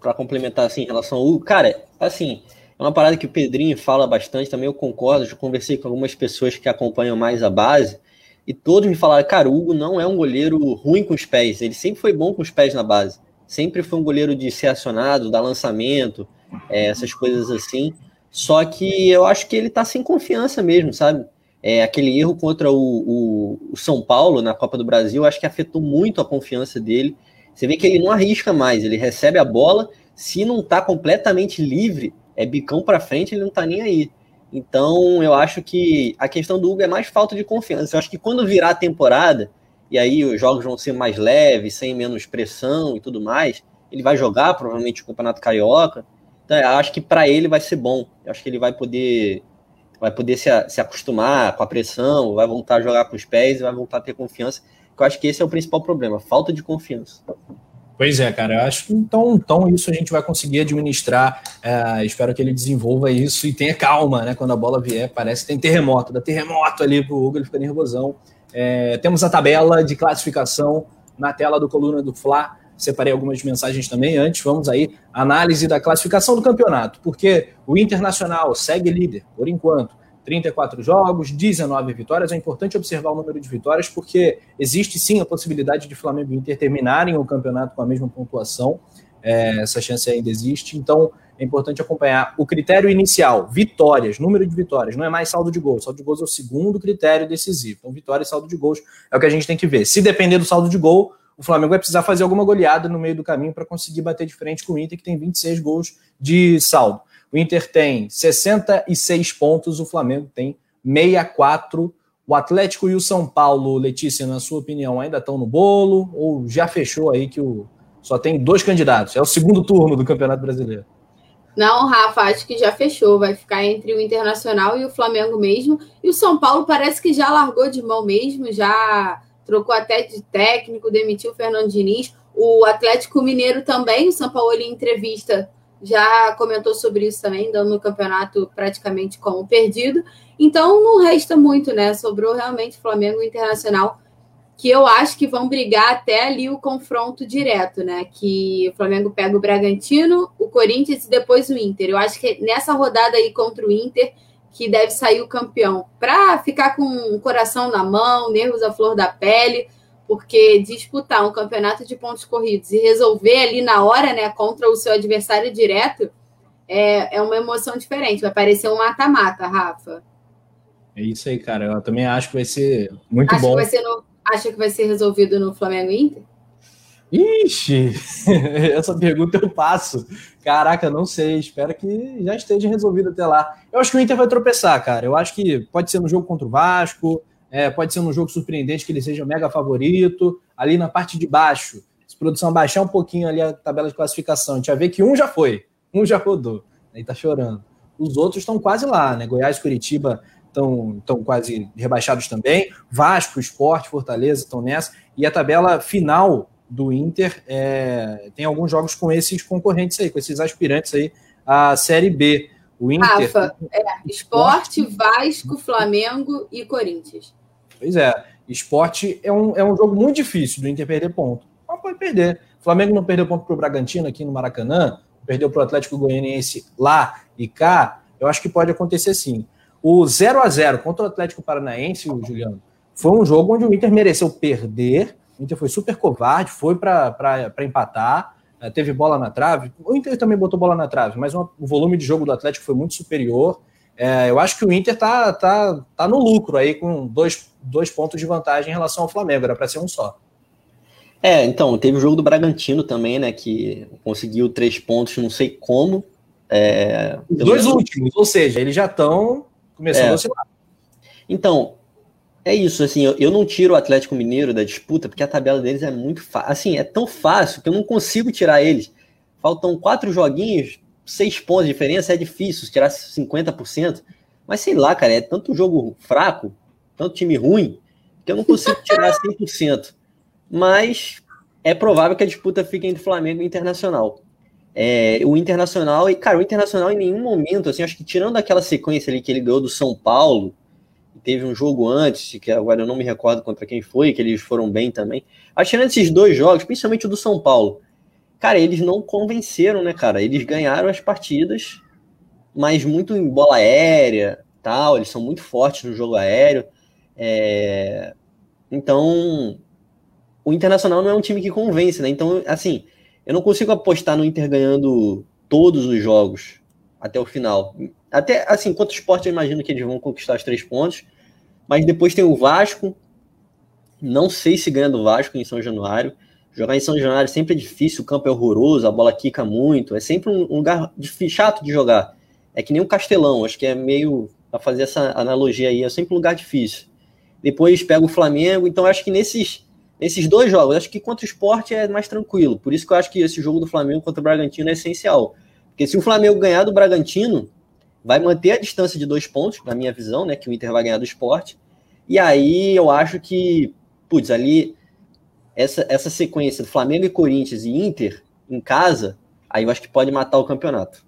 Speaker 3: para complementar, assim, em relação ao. Cara, assim, é uma parada que o Pedrinho fala bastante, também eu concordo. Já conversei com algumas pessoas que acompanham mais a base. e todos me falaram, cara, o Hugo não é um goleiro ruim com os pés, ele sempre foi bom com os pés na base. Sempre foi um goleiro de ser acionado, dar lançamento, é, essas coisas assim. Só que eu acho que ele tá sem confiança mesmo, sabe? É, aquele erro contra o, o, o, São Paulo na Copa do Brasil, acho que afetou muito a confiança dele. Você vê que ele não arrisca mais, ele recebe a bola, se não tá completamente livre, é bicão para frente, ele não tá nem aí. Então, eu acho que a questão do Hugo é mais falta de confiança. Eu acho que quando virar a temporada, e aí os jogos vão ser mais leves, sem menos pressão e tudo mais, ele vai jogar provavelmente o Campeonato Carioca. Então, eu acho que para ele vai ser bom. Eu acho que ele vai poder vai poder se, se acostumar com a pressão, vai voltar a jogar com os pés, vai voltar a ter confiança. Eu acho que esse é o principal problema, falta de confiança.
Speaker 1: Pois é, cara, eu acho que então, então isso a gente vai conseguir administrar. É, espero que ele desenvolva isso e tenha calma, né? Quando a bola vier, parece que tem terremoto, dá terremoto ali pro Hugo, ele fica nervosão. É, temos a tabela de classificação na tela do Coluna do Fla. Separei algumas mensagens também antes. Vamos aí, análise da classificação do campeonato, porque o Internacional segue líder, por enquanto. 34 jogos, 19 vitórias. É importante observar o número de vitórias, porque existe sim a possibilidade de Flamengo e Inter terminarem o campeonato com a mesma pontuação. É, essa chance ainda existe. Então, é importante acompanhar o critério inicial, vitórias, número de vitórias, não é mais saldo de gols. Saldo de gols é o segundo critério decisivo. Então, vitória e saldo de gols é o que a gente tem que ver. Se depender do saldo de gol, o Flamengo vai precisar fazer alguma goleada no meio do caminho para conseguir bater de frente com o Inter, que tem 26 gols de saldo. O Inter tem 66 pontos, o Flamengo tem 64. O Atlético e o São Paulo, Letícia, na sua opinião, ainda estão no bolo ou já fechou aí que o só tem dois candidatos? É o segundo turno do Campeonato Brasileiro.
Speaker 2: Não, Rafa, acho que já fechou. Vai ficar entre o Internacional e o Flamengo mesmo. E o São Paulo parece que já largou de mão mesmo, já trocou até de técnico, demitiu o Fernando Diniz. O Atlético Mineiro também, o São Paulo em entrevista já comentou sobre isso também, dando o campeonato praticamente como perdido. Então não resta muito, né? Sobrou realmente Flamengo e Internacional, que eu acho que vão brigar até ali o confronto direto, né? Que o Flamengo pega o Bragantino, o Corinthians e depois o Inter. Eu acho que nessa rodada aí contra o Inter que deve sair o campeão, para ficar com o coração na mão, nervos à flor da pele porque disputar um campeonato de pontos corridos e resolver ali na hora, né, contra o seu adversário direto, é, é uma emoção diferente. Vai parecer um mata-mata, Rafa.
Speaker 1: É isso aí, cara. Eu também acho que vai ser muito Acho bom.
Speaker 2: Que ser no, acha que vai ser resolvido no Flamengo Inter?
Speaker 1: Ixi, <laughs> essa pergunta eu passo. Caraca, não sei. Espero que já esteja resolvido até lá. Eu acho que o Inter vai tropeçar, cara. Eu acho que pode ser no jogo contra o Vasco, é, pode ser um jogo surpreendente que ele seja mega favorito. Ali na parte de baixo, se a produção baixar um pouquinho ali a tabela de classificação, a gente vai ver que um já foi, um já rodou, aí tá chorando. Os outros estão quase lá, né? Goiás e Curitiba estão quase rebaixados também. Vasco, Esporte, Fortaleza estão nessa. E a tabela final do Inter é, tem alguns jogos com esses concorrentes aí, com esses aspirantes aí à Série B.
Speaker 2: O Inter. Rafa, é, esporte, Vasco, Flamengo e Corinthians.
Speaker 1: Pois é. Esporte é um, é um jogo muito difícil do Inter perder ponto. Mas pode perder. O Flamengo não perdeu ponto para o Bragantino aqui no Maracanã, perdeu para o Atlético Goianiense lá e cá. Eu acho que pode acontecer sim. O 0 a 0 contra o Atlético Paranaense, o Juliano, foi um jogo onde o Inter mereceu perder. O Inter foi super covarde, foi para empatar, eh, teve bola na trave. O Inter também botou bola na trave, mas o volume de jogo do Atlético foi muito superior. É, eu acho que o Inter tá, tá, tá no lucro aí com dois, dois pontos de vantagem em relação ao Flamengo, era para ser um só.
Speaker 3: É, então, teve o jogo do Bragantino também, né, que conseguiu três pontos, não sei como. É,
Speaker 1: Os dois menos... últimos, ou seja, eles já estão começando é. a oscilar.
Speaker 3: Então, é isso, assim, eu, eu, não tiro o Atlético Mineiro da disputa, porque a tabela deles é muito fácil. Assim, é tão fácil que eu não consigo tirar eles. Faltam quatro joguinhos, seis pontos de diferença é difícil tirar 50%. Mas sei lá, cara, é tanto jogo fraco, tanto time ruim, que eu não consigo tirar 100%. Mas é provável que a disputa fique entre Flamengo e Internacional. É, o Internacional, e cara, o Internacional em nenhum momento, assim, acho que tirando aquela sequência ali que ele ganhou do São Paulo, teve um jogo antes, que agora eu não me recordo contra quem foi, que eles foram bem também. Acho que tirando esses dois jogos, principalmente o do São Paulo, cara, eles não convenceram, né, cara? Eles ganharam as partidas, mas muito em bola aérea, tal. Eles são muito fortes no jogo aéreo. É... Então, o Internacional não é um time que convence, né? Então, assim, eu não consigo apostar no Inter ganhando todos os jogos até o final. Até, assim, quanto esporte eu imagino que eles vão conquistar os três pontos, mas depois tem o Vasco, não sei se ganha do Vasco em São Januário. Jogar em São Januário sempre é difícil, o campo é horroroso, a bola quica muito, é sempre um lugar chato de jogar. É que nem um castelão, acho que é meio para fazer essa analogia aí, é sempre um lugar difícil. Depois pega o Flamengo, então acho que nesses, nesses dois jogos, acho que contra o esporte é mais tranquilo. Por isso que eu acho que esse jogo do Flamengo contra o Bragantino é essencial. Porque se o Flamengo ganhar do Bragantino, vai manter a distância de dois pontos, na minha visão, né? Que o Inter vai ganhar do esporte. E aí eu acho que putz, ali, essa, essa sequência do Flamengo e Corinthians e Inter em casa, aí eu acho que pode matar o campeonato.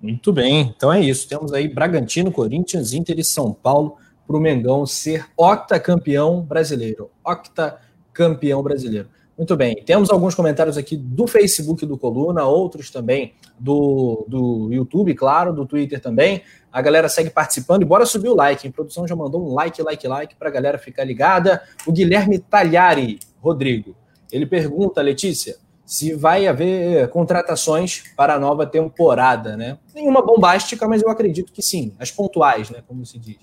Speaker 1: Muito bem, então é isso. Temos aí Bragantino, Corinthians, Inter e São Paulo para o Mengão ser octacampeão brasileiro. Octacampeão brasileiro. Muito bem, temos alguns comentários aqui do Facebook do Coluna, outros também do, do YouTube, claro, do Twitter também. A galera segue participando e bora subir o like. A produção já mandou um like, like, like para a galera ficar ligada. O Guilherme Talhari, Rodrigo, ele pergunta, Letícia, se vai haver contratações para a nova temporada, né? Nenhuma bombástica, mas eu acredito que sim, as pontuais, né, como se diz.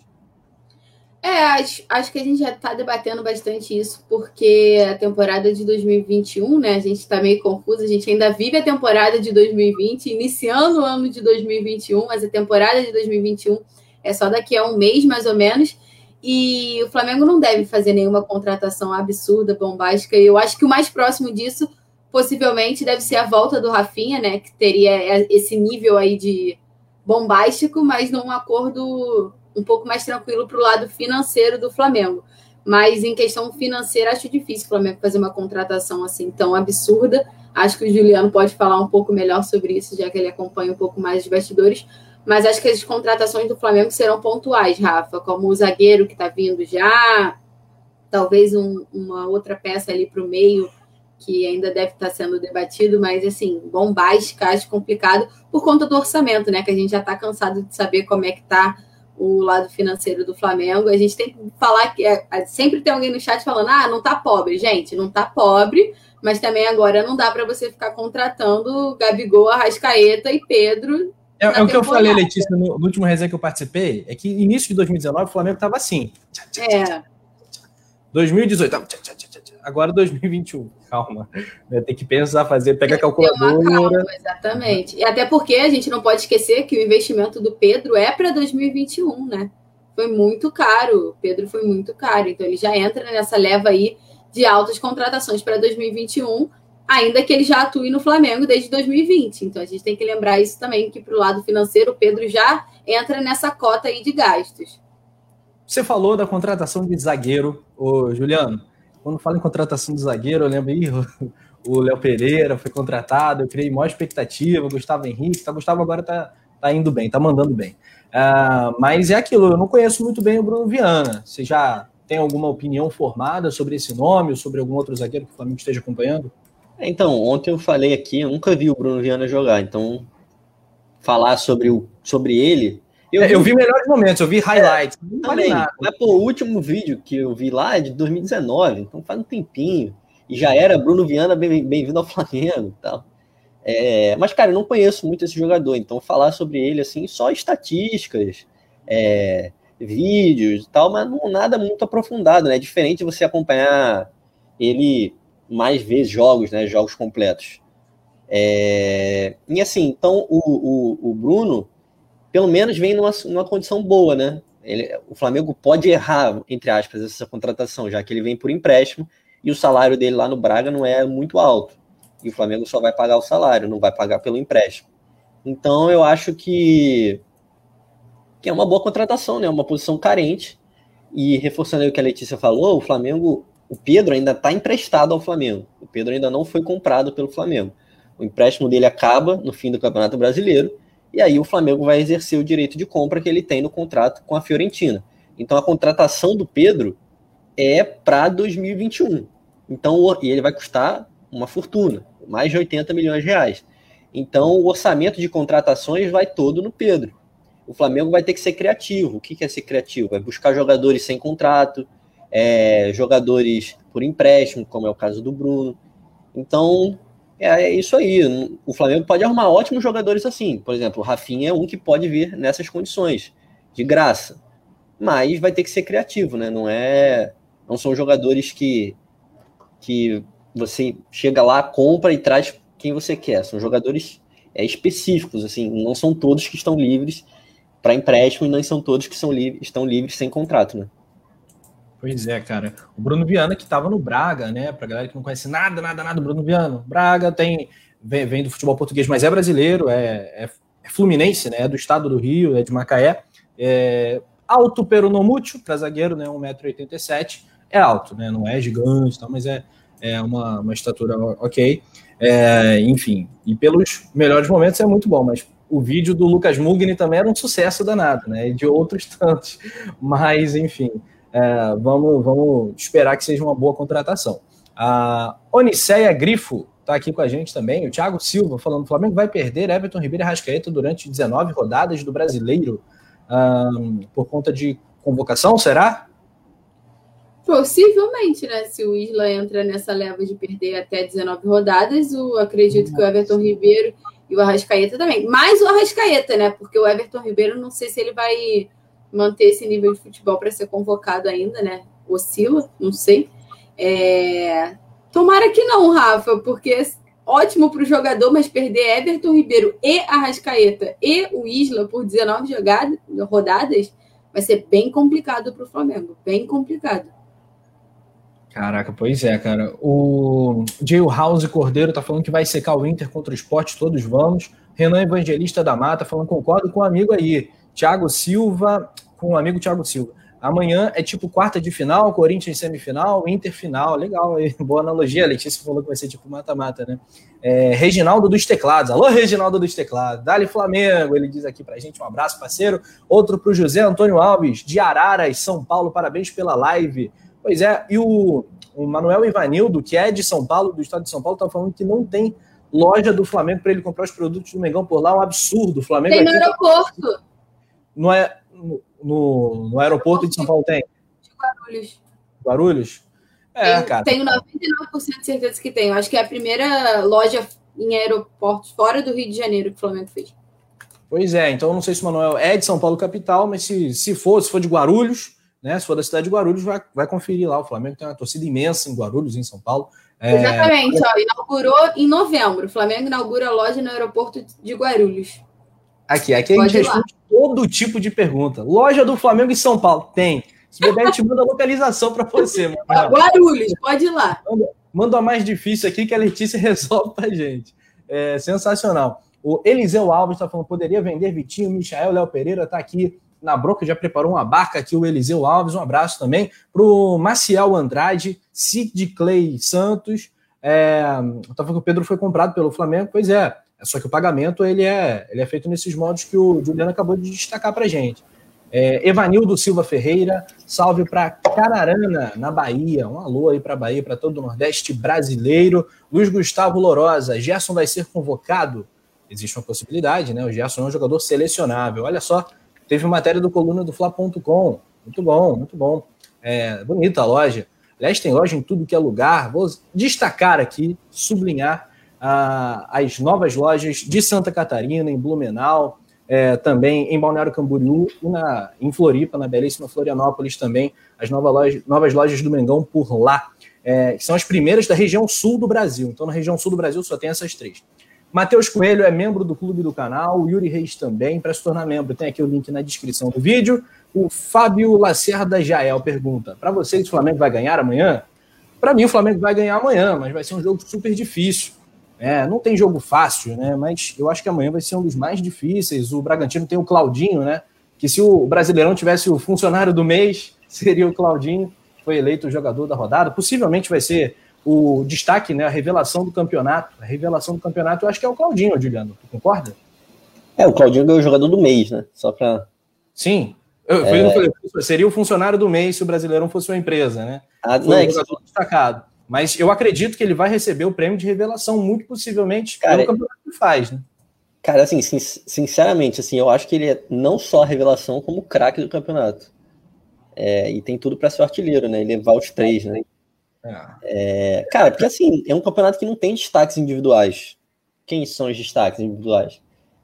Speaker 2: É, acho, acho que a gente já está debatendo bastante isso, porque a temporada de 2021, né? A gente está meio confuso, a gente ainda vive a temporada de 2020, iniciando o ano de 2021, mas a temporada de 2021 é só daqui a um mês, mais ou menos. E o Flamengo não deve fazer nenhuma contratação absurda, bombástica. E eu acho que o mais próximo disso, possivelmente, deve ser a volta do Rafinha, né? Que teria esse nível aí de bombástico, mas num acordo um pouco mais tranquilo para o lado financeiro do Flamengo. Mas em questão financeira, acho difícil o Flamengo fazer uma contratação assim tão absurda. Acho que o Juliano pode falar um pouco melhor sobre isso, já que ele acompanha um pouco mais de bastidores. Mas acho que as contratações do Flamengo serão pontuais, Rafa, como o zagueiro que está vindo já, talvez um, uma outra peça ali para o meio que ainda deve estar tá sendo debatido, mas assim, bombástica, acho complicado por conta do orçamento, né? Que a gente já está cansado de saber como é que está o lado financeiro do Flamengo. A gente tem que falar que é, é, sempre tem alguém no chat falando: ah, não tá pobre. Gente, não tá pobre, mas também agora não dá para você ficar contratando Gabigol, Arrascaeta e Pedro.
Speaker 1: É, é o que eu falei, Letícia, no, no, último resenha que eu participei, é que início de 2019 o Flamengo tava assim. É. 2018, agora 2021. Calma. Tem que pensar, fazer, pegar a calculadora. Calma,
Speaker 2: exatamente. E até porque a gente não pode esquecer que o investimento do Pedro é para 2021, né? Foi muito caro. O Pedro foi muito caro. Então ele já entra nessa leva aí de altas contratações para 2021, ainda que ele já atue no Flamengo desde 2020. Então a gente tem que lembrar isso também, que para o lado financeiro o Pedro já entra nessa cota aí de gastos.
Speaker 1: Você falou da contratação de zagueiro, ô Juliano. Quando fala em contratação de zagueiro, eu lembro, ih, o Léo Pereira foi contratado, eu criei maior expectativa, Gustavo Henrique, tá, Gustavo agora tá, tá indo bem, tá mandando bem. Uh, mas é aquilo, eu não conheço muito bem o Bruno Viana. Você já tem alguma opinião formada sobre esse nome ou sobre algum outro zagueiro que o Flamengo esteja acompanhando?
Speaker 3: Então, ontem eu falei aqui, eu nunca vi o Bruno Viana jogar, então falar sobre, o, sobre ele
Speaker 1: eu, é, vi, eu vi melhores momentos, eu vi highlights. É,
Speaker 3: também. Mas, pô, o último vídeo que eu vi lá é de 2019, então faz um tempinho. E já era Bruno Viana, bem-vindo bem ao Flamengo e tal. É, mas, cara, eu não conheço muito esse jogador, então falar sobre ele, assim, só estatísticas, é, vídeos e tal, mas não, nada muito aprofundado, né? É diferente você acompanhar ele mais vezes, jogos, né? Jogos completos. É, e assim, então o, o, o Bruno pelo menos vem numa, numa condição boa, né? Ele, o Flamengo pode errar, entre aspas, essa contratação, já que ele vem por empréstimo e o salário dele lá no Braga não é muito alto. E o Flamengo só vai pagar o salário, não vai pagar pelo empréstimo. Então eu acho que, que é uma boa contratação, né? Uma posição carente. E reforçando aí o que a Letícia falou, o Flamengo, o Pedro ainda está emprestado ao Flamengo. O Pedro ainda não foi comprado pelo Flamengo. O empréstimo dele acaba no fim do Campeonato Brasileiro e aí o Flamengo vai exercer o direito de compra que ele tem no contrato com a Fiorentina. Então a contratação do Pedro é para 2021. Então e ele vai custar uma fortuna, mais de 80 milhões de reais. Então o orçamento de contratações vai todo no Pedro. O Flamengo vai ter que ser criativo. O que é ser criativo? Vai buscar jogadores sem contrato, é, jogadores por empréstimo, como é o caso do Bruno. Então, é, é, isso aí. O Flamengo pode arrumar ótimos jogadores assim. Por exemplo, o Rafinha é um que pode vir nessas condições, de graça. Mas vai ter que ser criativo, né? Não é. Não são jogadores que, que você chega lá, compra e traz quem você quer. São jogadores é, específicos, assim, não são todos que estão livres para empréstimo e não são todos que são li estão livres sem contrato, né?
Speaker 1: Pois é, cara. O Bruno Viana, que estava no Braga, né? Pra galera que não conhece nada, nada, nada, Bruno Viana. Braga tem. Vem, vem do futebol português, mas é brasileiro, é, é, é, fluminense, né? É do estado do Rio, é de Macaé. É alto peronomútil, para zagueiro, né? 1,87m. É alto, né? Não é gigante, tal, mas é, é uma, uma estatura ok. É, enfim, e pelos melhores momentos é muito bom, mas o vídeo do Lucas Mugni também era um sucesso danado, né? E de outros tantos. Mas, enfim. É, vamos, vamos esperar que seja uma boa contratação. A Oniceia Grifo está aqui com a gente também. O Thiago Silva falando: o Flamengo vai perder Everton Ribeiro e Rascaeta durante 19 rodadas do brasileiro um, por conta de convocação, será?
Speaker 2: Possivelmente, né? Se o Isla entra nessa leva de perder até 19 rodadas, eu acredito que o Everton Ribeiro e o Arrascaeta também. Mais o Arrascaeta, né? Porque o Everton Ribeiro, não sei se ele vai manter esse nível de futebol para ser convocado ainda, né? Oscila, não sei. É... Tomara que não, Rafa, porque ótimo para o jogador, mas perder Everton Ribeiro e Arrascaeta e o Isla por 19 jogadas, rodadas vai ser bem complicado para o Flamengo, bem complicado.
Speaker 1: Caraca, pois é, cara. O House Cordeiro tá falando que vai secar o Inter contra o esporte, todos vamos. Renan Evangelista da Mata falando, concordo com o um amigo aí. Thiago Silva, com o amigo Thiago Silva. Amanhã é tipo quarta de final, Corinthians semifinal, Inter final. Legal, <laughs> boa analogia. A Letícia falou que vai ser tipo mata-mata, né? É, Reginaldo dos Teclados. Alô, Reginaldo dos Teclados. Dali Flamengo, ele diz aqui pra gente. Um abraço, parceiro. Outro pro José Antônio Alves, de Araras, São Paulo. Parabéns pela live. Pois é, e o, o Manuel Ivanildo, que é de São Paulo, do estado de São Paulo, tá falando que não tem loja do Flamengo para ele comprar os produtos do Mengão por lá. É um absurdo. O Flamengo
Speaker 2: tem no aeroporto.
Speaker 1: Não é no, no aeroporto de São Paulo tem? De Guarulhos. Guarulhos?
Speaker 2: É, tenho, cara. Tenho 99% de certeza que tem. Eu acho que é a primeira loja em aeroportos fora do Rio de Janeiro que o Flamengo fez.
Speaker 1: Pois é, então eu não sei se o Manuel é de São Paulo capital, mas se, se for, se for de Guarulhos, né? Se for da cidade de Guarulhos, vai, vai conferir lá. O Flamengo tem uma torcida imensa em Guarulhos, em São Paulo.
Speaker 2: É... Exatamente, ó, inaugurou em novembro. O Flamengo inaugura a loja no aeroporto de Guarulhos.
Speaker 1: Aqui, aqui a gente responde todo tipo de pergunta. Loja do Flamengo em São Paulo? Tem. Se puder, a gente manda a localização para você. <laughs>
Speaker 2: Guarulhos, pode ir lá.
Speaker 1: Manda, manda a mais difícil aqui que a Letícia <laughs> resolve para gente. É sensacional. O Eliseu Alves está falando, poderia vender Vitinho, Michael, Léo Pereira está aqui na broca, já preparou uma barca aqui, o Eliseu Alves, um abraço também. Para o Maciel Andrade, Cid Clay Santos, é, tá falando que o Pedro foi comprado pelo Flamengo, pois é, só que o pagamento ele é, ele é feito nesses modos que o Juliano acabou de destacar para gente. É, Evanildo Silva Ferreira, salve para Canarana, na Bahia. Um alô aí para Bahia, para todo o Nordeste brasileiro. Luiz Gustavo Lorosa, Gerson vai ser convocado? Existe uma possibilidade, né? O Gerson é um jogador selecionável. Olha só, teve matéria do coluna do Fla.com. Muito bom, muito bom. É, bonita a loja. Aliás, tem loja em tudo que é lugar. Vou destacar aqui, sublinhar as novas lojas de Santa Catarina, em Blumenau, é, também em Balneário Camboriú e na, em Floripa, na belíssima Florianópolis também, as novas lojas, novas lojas do Mengão por lá, é, que são as primeiras da região sul do Brasil. Então, na região sul do Brasil só tem essas três. Matheus Coelho é membro do clube do canal, o Yuri Reis também. Para se tornar membro, tem aqui o link na descrição do vídeo. O Fábio Lacerda Jael pergunta: para vocês, o Flamengo vai ganhar amanhã? Para mim, o Flamengo vai ganhar amanhã, mas vai ser um jogo super difícil. É, não tem jogo fácil, né? Mas eu acho que amanhã vai ser um dos mais difíceis. O Bragantino tem o Claudinho, né? Que se o Brasileirão tivesse o funcionário do mês, <laughs> seria o Claudinho. Foi eleito o jogador da rodada. Possivelmente vai ser o destaque, né? A revelação do campeonato. A revelação do campeonato, eu acho que é o Claudinho, Juliano. Tu concorda?
Speaker 3: É, o Claudinho é o jogador do mês, né? Só para.
Speaker 1: Sim. Eu, é... seria o funcionário do mês se o Brasileirão fosse uma empresa, né?
Speaker 3: Ah, não é
Speaker 1: jogador que... destacado. Mas eu acredito que ele vai receber o prêmio de revelação, muito possivelmente,
Speaker 3: cara,
Speaker 1: pelo campeonato que faz, né?
Speaker 3: Cara, assim, sinceramente, assim, eu acho que ele é não só a revelação, como o craque do campeonato. É, e tem tudo para ser artilheiro, né? E levar os três, né? É. é, cara, porque assim, é um campeonato que não tem destaques individuais. Quem são os destaques individuais?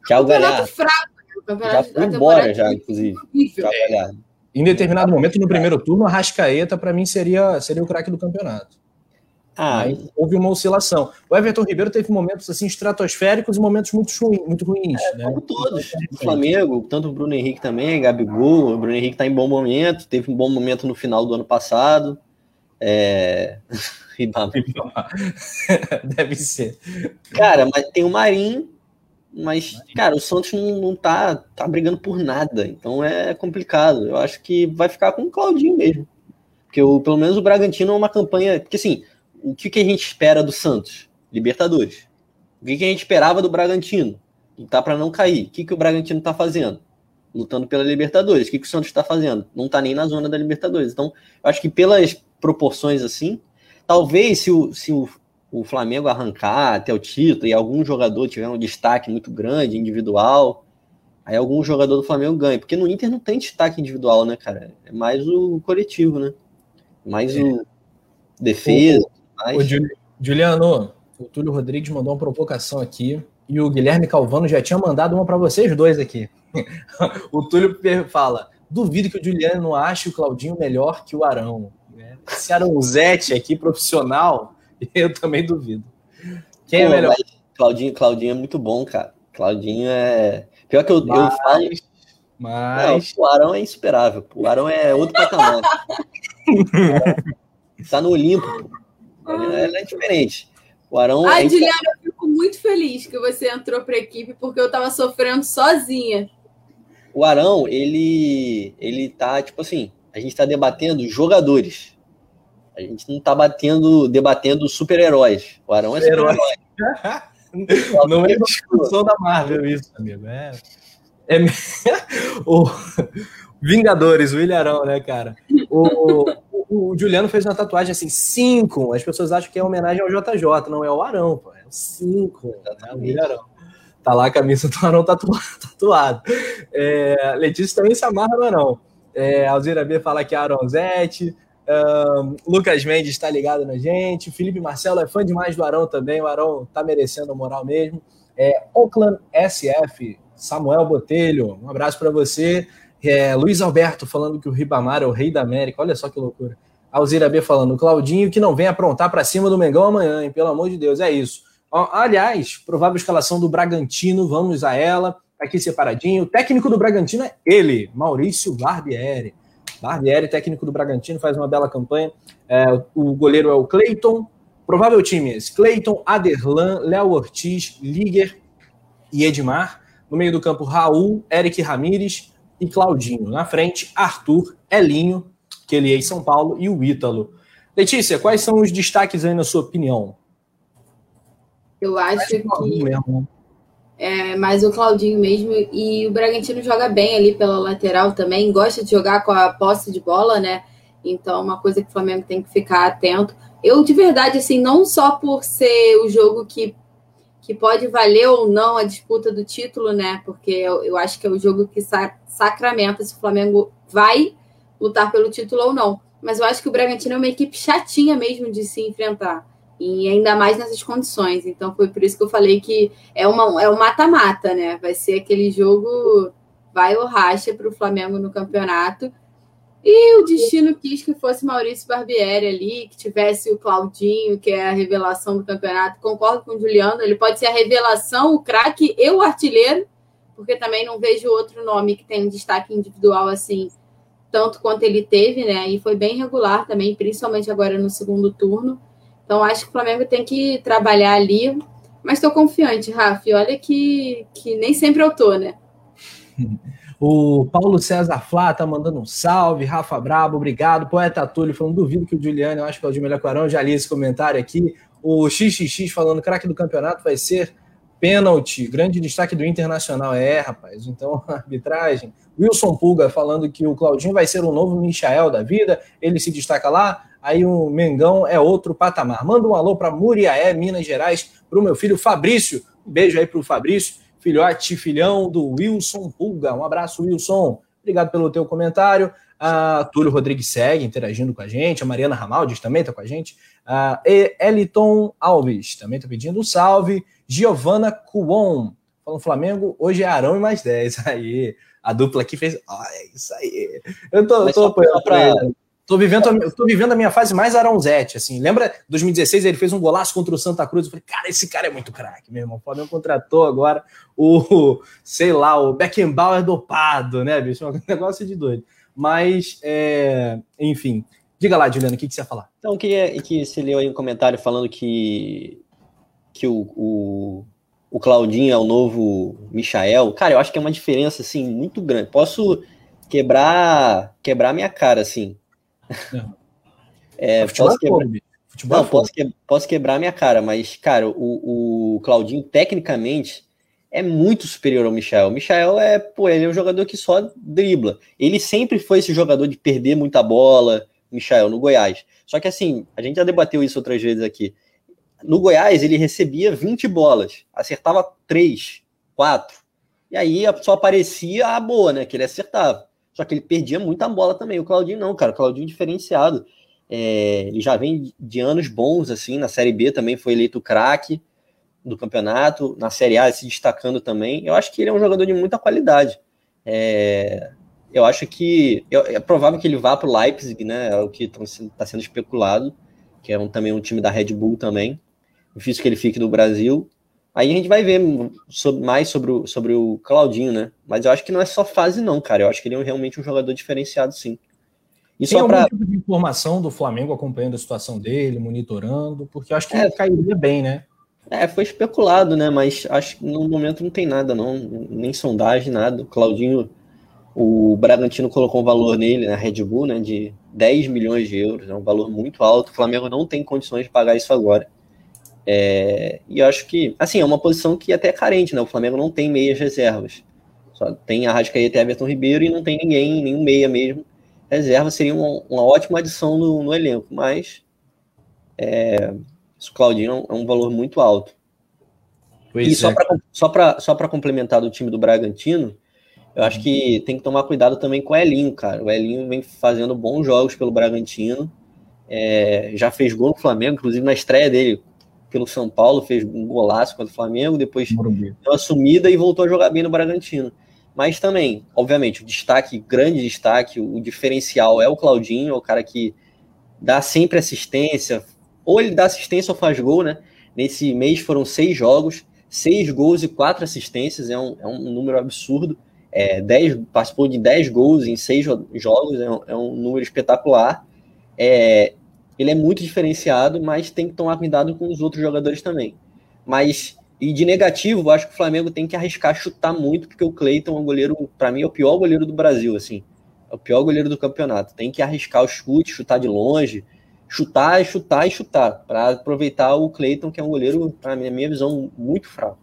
Speaker 2: Thiago Galhardo. Fraco,
Speaker 3: né? já foi embora, já, inclusive.
Speaker 1: Em determinado momento, no primeiro turno, a Rascaeta, para mim, seria, seria o craque do campeonato. Ah, houve uma oscilação. O Everton Ribeiro teve momentos assim estratosféricos e momentos muito, ruim, muito ruins. É,
Speaker 3: né? Como todos. O Flamengo, tanto o Bruno Henrique também, Gabigol. O Bruno Henrique está em bom momento, teve um bom momento no final do ano passado. É... <laughs> <laughs>
Speaker 1: Deve ser.
Speaker 3: Cara, mas tem o Marinho, mas, cara, o Santos não, não tá, tá brigando por nada. Então é complicado. Eu acho que vai ficar com o Claudinho mesmo. Porque o, pelo menos o Bragantino é uma campanha. Porque assim, o que, que a gente espera do Santos? Libertadores. O que, que a gente esperava do Bragantino? Tá para não cair. O que, que o Bragantino tá fazendo? Lutando pela Libertadores. O que, que o Santos está fazendo? Não tá nem na zona da Libertadores. Então, eu acho que pelas proporções assim, talvez se o, se o, o Flamengo arrancar até o título e algum jogador tiver um destaque muito grande, individual, aí algum jogador do Flamengo ganha. Porque no Inter não tem destaque individual, né, cara? É mais o coletivo, né? Mais é. o defesa.
Speaker 1: Mas... Juliano, o Túlio Rodrigues mandou uma provocação aqui e o Guilherme Calvano já tinha mandado uma para vocês dois aqui. <laughs> o Túlio fala: duvido que o Juliano ache o Claudinho melhor que o Arão. Né? Esse Arãozete aqui, profissional, <laughs> eu também duvido.
Speaker 3: Quem é Pô, é melhor? Claudinho, Claudinho é muito bom, cara. Claudinho é. Pior que eu, mas, eu falo. Mas. Não, o Arão é insuperável. O Arão é outro patamar. <laughs> tá no Olimpo. Ela é diferente. O Arão.
Speaker 2: Ai, é Juliana, eu fico muito feliz que você entrou para a equipe, porque eu estava sofrendo sozinha.
Speaker 3: O Arão, ele, ele tá, tipo assim, a gente está debatendo jogadores. A gente não está batendo, debatendo super-heróis. O Arão é super-herói. <laughs>
Speaker 1: não é discussão da Marvel isso, amigo. É, é... <laughs> o Vingadores, o Ilharão, né, cara? O, o, Juliano fez uma tatuagem assim, cinco. As pessoas acham que é homenagem ao JJ, não é o Arão, pô. É o cinco, né? O Ilharão. Tá lá a camisa do Arão tatuado. <laughs> tatuado. É, Letícia também se amarra no Arão. É, Alzira B fala que é Aronzete. Um, Lucas Mendes está ligado na gente. Felipe Marcelo é fã demais do Arão também. O Arão tá merecendo a moral mesmo. É, Oakland SF, Samuel Botelho, um abraço para você. É, Luiz Alberto falando que o Ribamar é o rei da América. Olha só que loucura. Alzira B falando, Claudinho que não vem aprontar para cima do Mengão amanhã, hein? Pelo amor de Deus, é isso. Aliás, provável escalação do Bragantino, vamos a ela, tá aqui separadinho. O técnico do Bragantino é ele, Maurício Barbieri. Barbieri, técnico do Bragantino, faz uma bela campanha. É, o goleiro é o Cleiton. Provável time esse: Cleiton, Aderlan, Léo Ortiz, Liger e Edmar. No meio do campo, Raul, Eric Ramires, e Claudinho. Na frente, Arthur, Elinho, que ele é em São Paulo, e o Ítalo. Letícia, quais são os destaques aí na sua opinião?
Speaker 2: Eu acho que mesmo. é mais o Claudinho mesmo e o Bragantino joga bem ali pela lateral também, gosta de jogar com a posse de bola, né? Então, uma coisa que o Flamengo tem que ficar atento. Eu, de verdade, assim, não só por ser o jogo que que pode valer ou não a disputa do título, né? Porque eu, eu acho que é o jogo que sa sacramenta se o Flamengo vai lutar pelo título ou não. Mas eu acho que o Bragantino é uma equipe chatinha mesmo de se enfrentar. E ainda mais nessas condições. Então foi por isso que eu falei que é, uma, é um mata-mata, né? Vai ser aquele jogo vai ou racha para o Flamengo no campeonato. E o destino quis que fosse Maurício Barbieri ali, que tivesse o Claudinho, que é a revelação do campeonato. Concordo com o Juliano, ele pode ser a revelação, o craque e o artilheiro, porque também não vejo outro nome que tenha um destaque individual assim, tanto quanto ele teve, né? E foi bem regular também, principalmente agora no segundo turno. Então acho que o Flamengo tem que trabalhar ali. Mas estou confiante, Rafa. Olha que, que nem sempre eu tô, né? <laughs>
Speaker 1: O Paulo César Flá tá mandando um salve. Rafa Brabo, obrigado. Poeta Túlio falando, duvido que o Juliano, eu acho que é o de melhor já li esse comentário aqui. O XXX falando, craque do campeonato vai ser pênalti. Grande destaque do Internacional. É, rapaz. Então, <laughs> arbitragem. Wilson Pulga falando que o Claudinho vai ser o novo Michael da vida. Ele se destaca lá. Aí o Mengão é outro patamar. Manda um alô para Muriaé, Minas Gerais, para o meu filho Fabrício. Um beijo aí para o Fabrício filhote, filhão do Wilson Pulga. Um abraço, Wilson. Obrigado pelo teu comentário. A Túlio Rodrigues segue interagindo com a gente. A Mariana Ramaldes também está com a gente. A Eliton Alves também está pedindo um salve. Giovana Cuon. Falando Flamengo, hoje é Arão e mais 10. <laughs> Aí, a dupla aqui fez. Ah, é isso aí. Eu tô, tô apoiando pra. Tô vivendo, tô vivendo a minha fase mais Arãozete, assim. Lembra 2016 ele fez um golaço contra o Santa Cruz? Eu falei, cara, esse cara é muito craque, meu irmão. O Flamengo contratou agora o, <laughs> sei lá, o Beckenbauer dopado, né, bicho? Um negócio de doido. Mas, é, enfim. Diga lá, Juliano, o que, que você ia falar?
Speaker 3: Então, eu queria que você leu aí um comentário falando que, que o, o, o Claudinho é o novo Michael. Cara, eu acho que é uma diferença, assim, muito grande. Posso quebrar quebrar minha cara, assim. É, posso, quebrar, não, posso, que, posso quebrar minha cara, mas, cara, o, o Claudinho, tecnicamente, é muito superior ao Michel. O Michel é, pô, ele é um jogador que só dribla. Ele sempre foi esse jogador de perder muita bola, Michel, no Goiás. Só que assim, a gente já debateu isso outras vezes aqui. No Goiás, ele recebia 20 bolas, acertava 3, 4. E aí só aparecia a boa, né? Que ele acertava. Só que ele perdia muita bola também. O Claudinho não, cara. O Claudinho diferenciado. É, ele já vem de anos bons, assim. Na Série B também foi eleito craque do campeonato. Na Série A se destacando também. Eu acho que ele é um jogador de muita qualidade. É, eu acho que é provável que ele vá para o Leipzig, né? É o que está sendo especulado, que é um, também um time da Red Bull também. Difícil que ele fique no Brasil. Aí a gente vai ver mais sobre o, sobre o Claudinho, né? Mas eu acho que não é só fase, não, cara. Eu acho que ele é realmente um jogador diferenciado, sim.
Speaker 1: E Tem só para tipo de informação do Flamengo acompanhando a situação dele, monitorando, porque eu acho que é, cairia bem, né?
Speaker 3: É, foi especulado, né? Mas acho que no momento não tem nada, não. Nem sondagem, nada. O Claudinho, o Bragantino colocou um valor nele, na Red Bull, né? De 10 milhões de euros. É um valor muito alto. O Flamengo não tem condições de pagar isso agora. É, e eu acho que, assim, é uma posição que até é carente, né? O Flamengo não tem meias reservas. Só tem a Rascaeta e Everton Ribeiro e não tem ninguém, nenhum meia mesmo. Reserva seria uma, uma ótima adição no, no elenco, mas é, o Claudinho é um valor muito alto. Pois e só é. para só pra, só complementar do time do Bragantino, eu acho que tem que tomar cuidado também com o Elinho, cara. O Elinho vem fazendo bons jogos pelo Bragantino. É, já fez gol no Flamengo, inclusive na estreia dele pelo São Paulo, fez um golaço contra o Flamengo, depois Morumbi. deu uma sumida e voltou a jogar bem no Bragantino. Mas também, obviamente, o destaque, grande destaque, o diferencial é o Claudinho, é o cara que dá sempre assistência, ou ele dá assistência ou faz gol, né? Nesse mês foram seis jogos, seis gols e quatro assistências, é um, é um número absurdo. É, dez, participou de dez gols em seis jogos, é um, é um número espetacular. É, ele é muito diferenciado, mas tem que tomar cuidado com os outros jogadores também. Mas, e de negativo, acho que o Flamengo tem que arriscar chutar muito, porque o Cleiton é um goleiro, para mim, é o pior goleiro do Brasil, assim. É o pior goleiro do campeonato. Tem que arriscar o chute, chutar de longe, chutar, chutar e chutar, para aproveitar o Cleiton, que é um goleiro, na minha visão, muito fraco.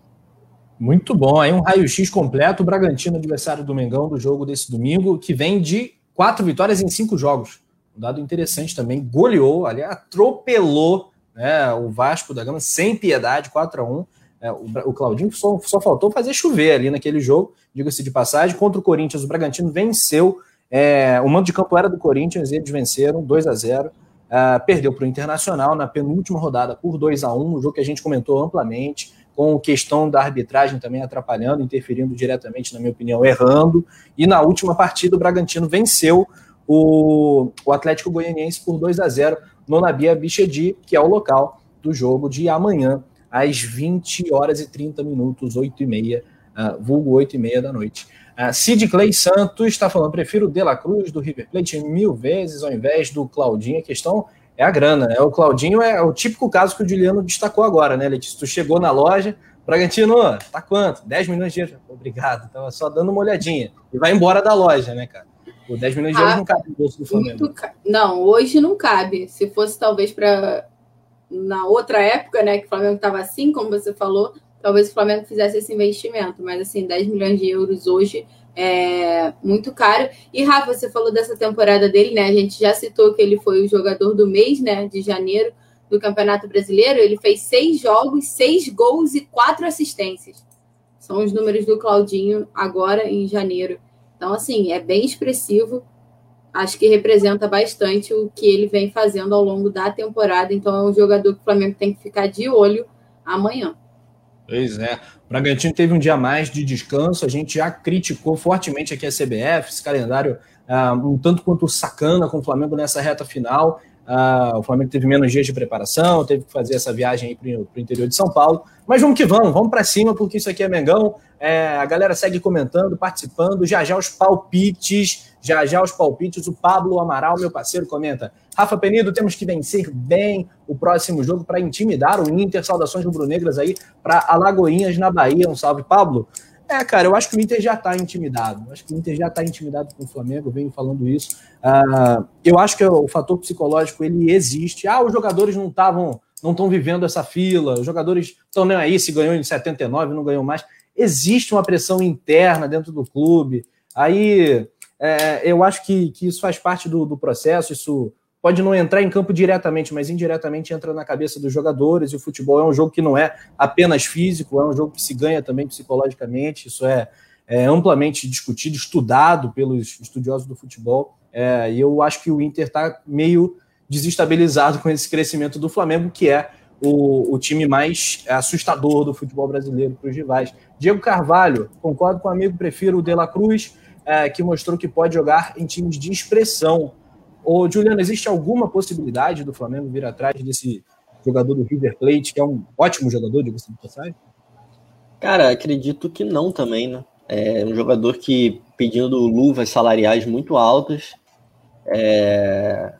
Speaker 1: Muito bom. Aí um raio-x completo. O Bragantino, adversário do Mengão, do jogo desse domingo, que vem de quatro vitórias em cinco jogos. Um dado interessante também, goleou, ali atropelou né, o Vasco da Gama sem piedade, 4 a 1 é, o, o Claudinho só, só faltou fazer chover ali naquele jogo, diga-se de passagem. Contra o Corinthians, o Bragantino venceu. É, o mando de campo era do Corinthians, eles venceram 2 a 0 é, Perdeu para o Internacional na penúltima rodada por 2 a 1 um jogo que a gente comentou amplamente, com questão da arbitragem também atrapalhando, interferindo diretamente, na minha opinião, errando. E na última partida, o Bragantino venceu o, o Atlético Goianiense por 2 a 0 no Nabia Bichedi, que é o local do jogo de amanhã, às 20 horas e 30 minutos, 8 e meia, uh, vulgo 8 e meia da noite. Uh, Sid Clay Santos está falando, prefiro o De La Cruz do River Plate mil vezes ao invés do Claudinho. A questão é a grana, né? O Claudinho é o típico caso que o Juliano destacou agora, né, Letícia? Tu chegou na loja, Bragantino, tá quanto? 10 milhões de euros. Obrigado, tava só dando uma olhadinha. E vai embora da loja, né, cara? O 10 milhões de euros ah, não cabe no bolso do Flamengo.
Speaker 2: Ca... Não, hoje não cabe. Se fosse talvez para na outra época, né, que o Flamengo estava assim, como você falou, talvez o Flamengo fizesse esse investimento. Mas assim, 10 milhões de euros hoje é muito caro. E Rafa, você falou dessa temporada dele, né? A gente já citou que ele foi o jogador do mês, né, de janeiro do Campeonato Brasileiro. Ele fez seis jogos, seis gols e quatro assistências. São os números do Claudinho agora em janeiro. Então, assim, é bem expressivo. acho que representa bastante o que ele vem fazendo ao longo da temporada. Então é um jogador que o Flamengo tem que ficar de olho amanhã.
Speaker 1: Pois é. O Bragantino teve um dia mais de descanso. A gente já criticou fortemente aqui a CBF, esse calendário uh, um tanto quanto sacana com o Flamengo nessa reta final. Uh, o Flamengo teve menos dias de preparação, teve que fazer essa viagem para o interior de São Paulo. Mas vamos que vamos, vamos para cima, porque isso aqui é Mengão. É, a galera segue comentando, participando. Já já os palpites, já já os palpites. O Pablo Amaral, meu parceiro, comenta. Rafa Penido, temos que vencer bem o próximo jogo para intimidar o Inter. Saudações rubro-negras aí para Alagoinhas, na Bahia. Um salve, Pablo. É, cara, eu acho que o Inter já está intimidado. Eu acho que o Inter já está intimidado com o Flamengo, eu venho falando isso. Uh, eu acho que o fator psicológico ele existe. Ah, os jogadores não estavam, não estão vivendo essa fila, os jogadores estão nem aí se ganhou em 79, não ganhou mais. Existe uma pressão interna dentro do clube. Aí é, eu acho que, que isso faz parte do, do processo, isso pode não entrar em campo diretamente, mas indiretamente entra na cabeça dos jogadores. E o futebol é um jogo que não é apenas físico, é um jogo que se ganha também psicologicamente. Isso é, é amplamente discutido, estudado pelos estudiosos do futebol. É, e eu acho que o Inter está meio desestabilizado <laughs> com esse crescimento do Flamengo, que é o, o time mais assustador do futebol brasileiro para os rivais. Diego Carvalho, concordo com o amigo, prefiro o De La Cruz, é, que mostrou que pode jogar em times de expressão Ô, Juliano, existe alguma possibilidade do Flamengo vir atrás desse jogador do River Plate, que é um ótimo jogador, de você passagem?
Speaker 3: Cara, acredito que não também, né? É um jogador que pedindo luvas salariais muito altas. É...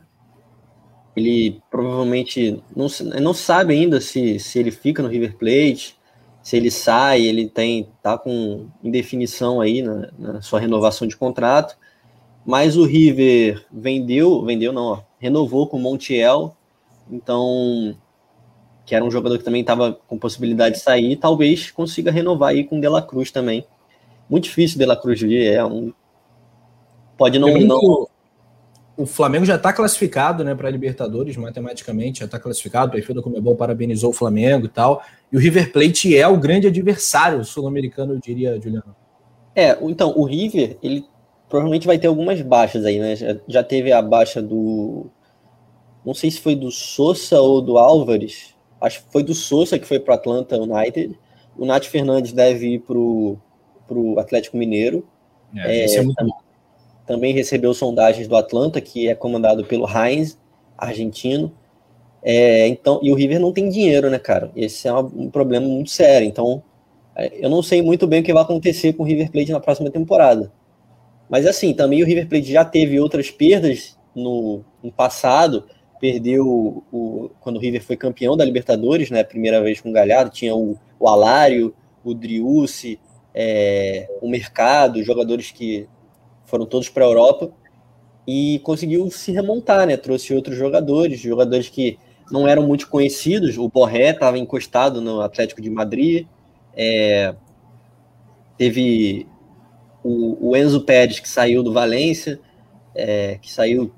Speaker 3: Ele provavelmente não, não sabe ainda se, se ele fica no River Plate, se ele sai, ele tem tá com indefinição aí na, na sua renovação de contrato. Mas o River vendeu, vendeu não, ó, renovou com o Montiel, então que era um jogador que também estava com possibilidade de sair, talvez consiga renovar aí com o De La Cruz também. Muito difícil o De La Cruz vir, é um pode não, não...
Speaker 1: O Flamengo já está classificado, né, para Libertadores matematicamente, já está classificado. O perfil da Comebol parabenizou o Flamengo e tal. E o River Plate é o grande adversário sul-americano, eu diria, Juliano.
Speaker 3: É, então o River ele provavelmente vai ter algumas baixas aí, né? Já, já teve a baixa do. Não sei se foi do Sousa ou do Álvares. Acho que foi do Sousa que foi para Atlanta United. O Nath Fernandes deve ir para o Atlético Mineiro. É, é, é muito... também, também recebeu sondagens do Atlanta, que é comandado pelo Heinz, argentino. É, então, e o River não tem dinheiro, né, cara? Esse é um problema muito sério. Então, é, eu não sei muito bem o que vai acontecer com o River Plate na próxima temporada. Mas assim, também o River Plate já teve outras perdas no, no passado. Perdeu o, quando o River foi campeão da Libertadores, né? Primeira vez com o Galhardo, tinha o, o Alário, o Driussi, é, o Mercado, jogadores que foram todos para a Europa e conseguiu se remontar, né? Trouxe outros jogadores, jogadores que não eram muito conhecidos. O Borré estava encostado no Atlético de Madrid. É, teve o, o Enzo Pérez, que saiu do Valência, é, que saiu,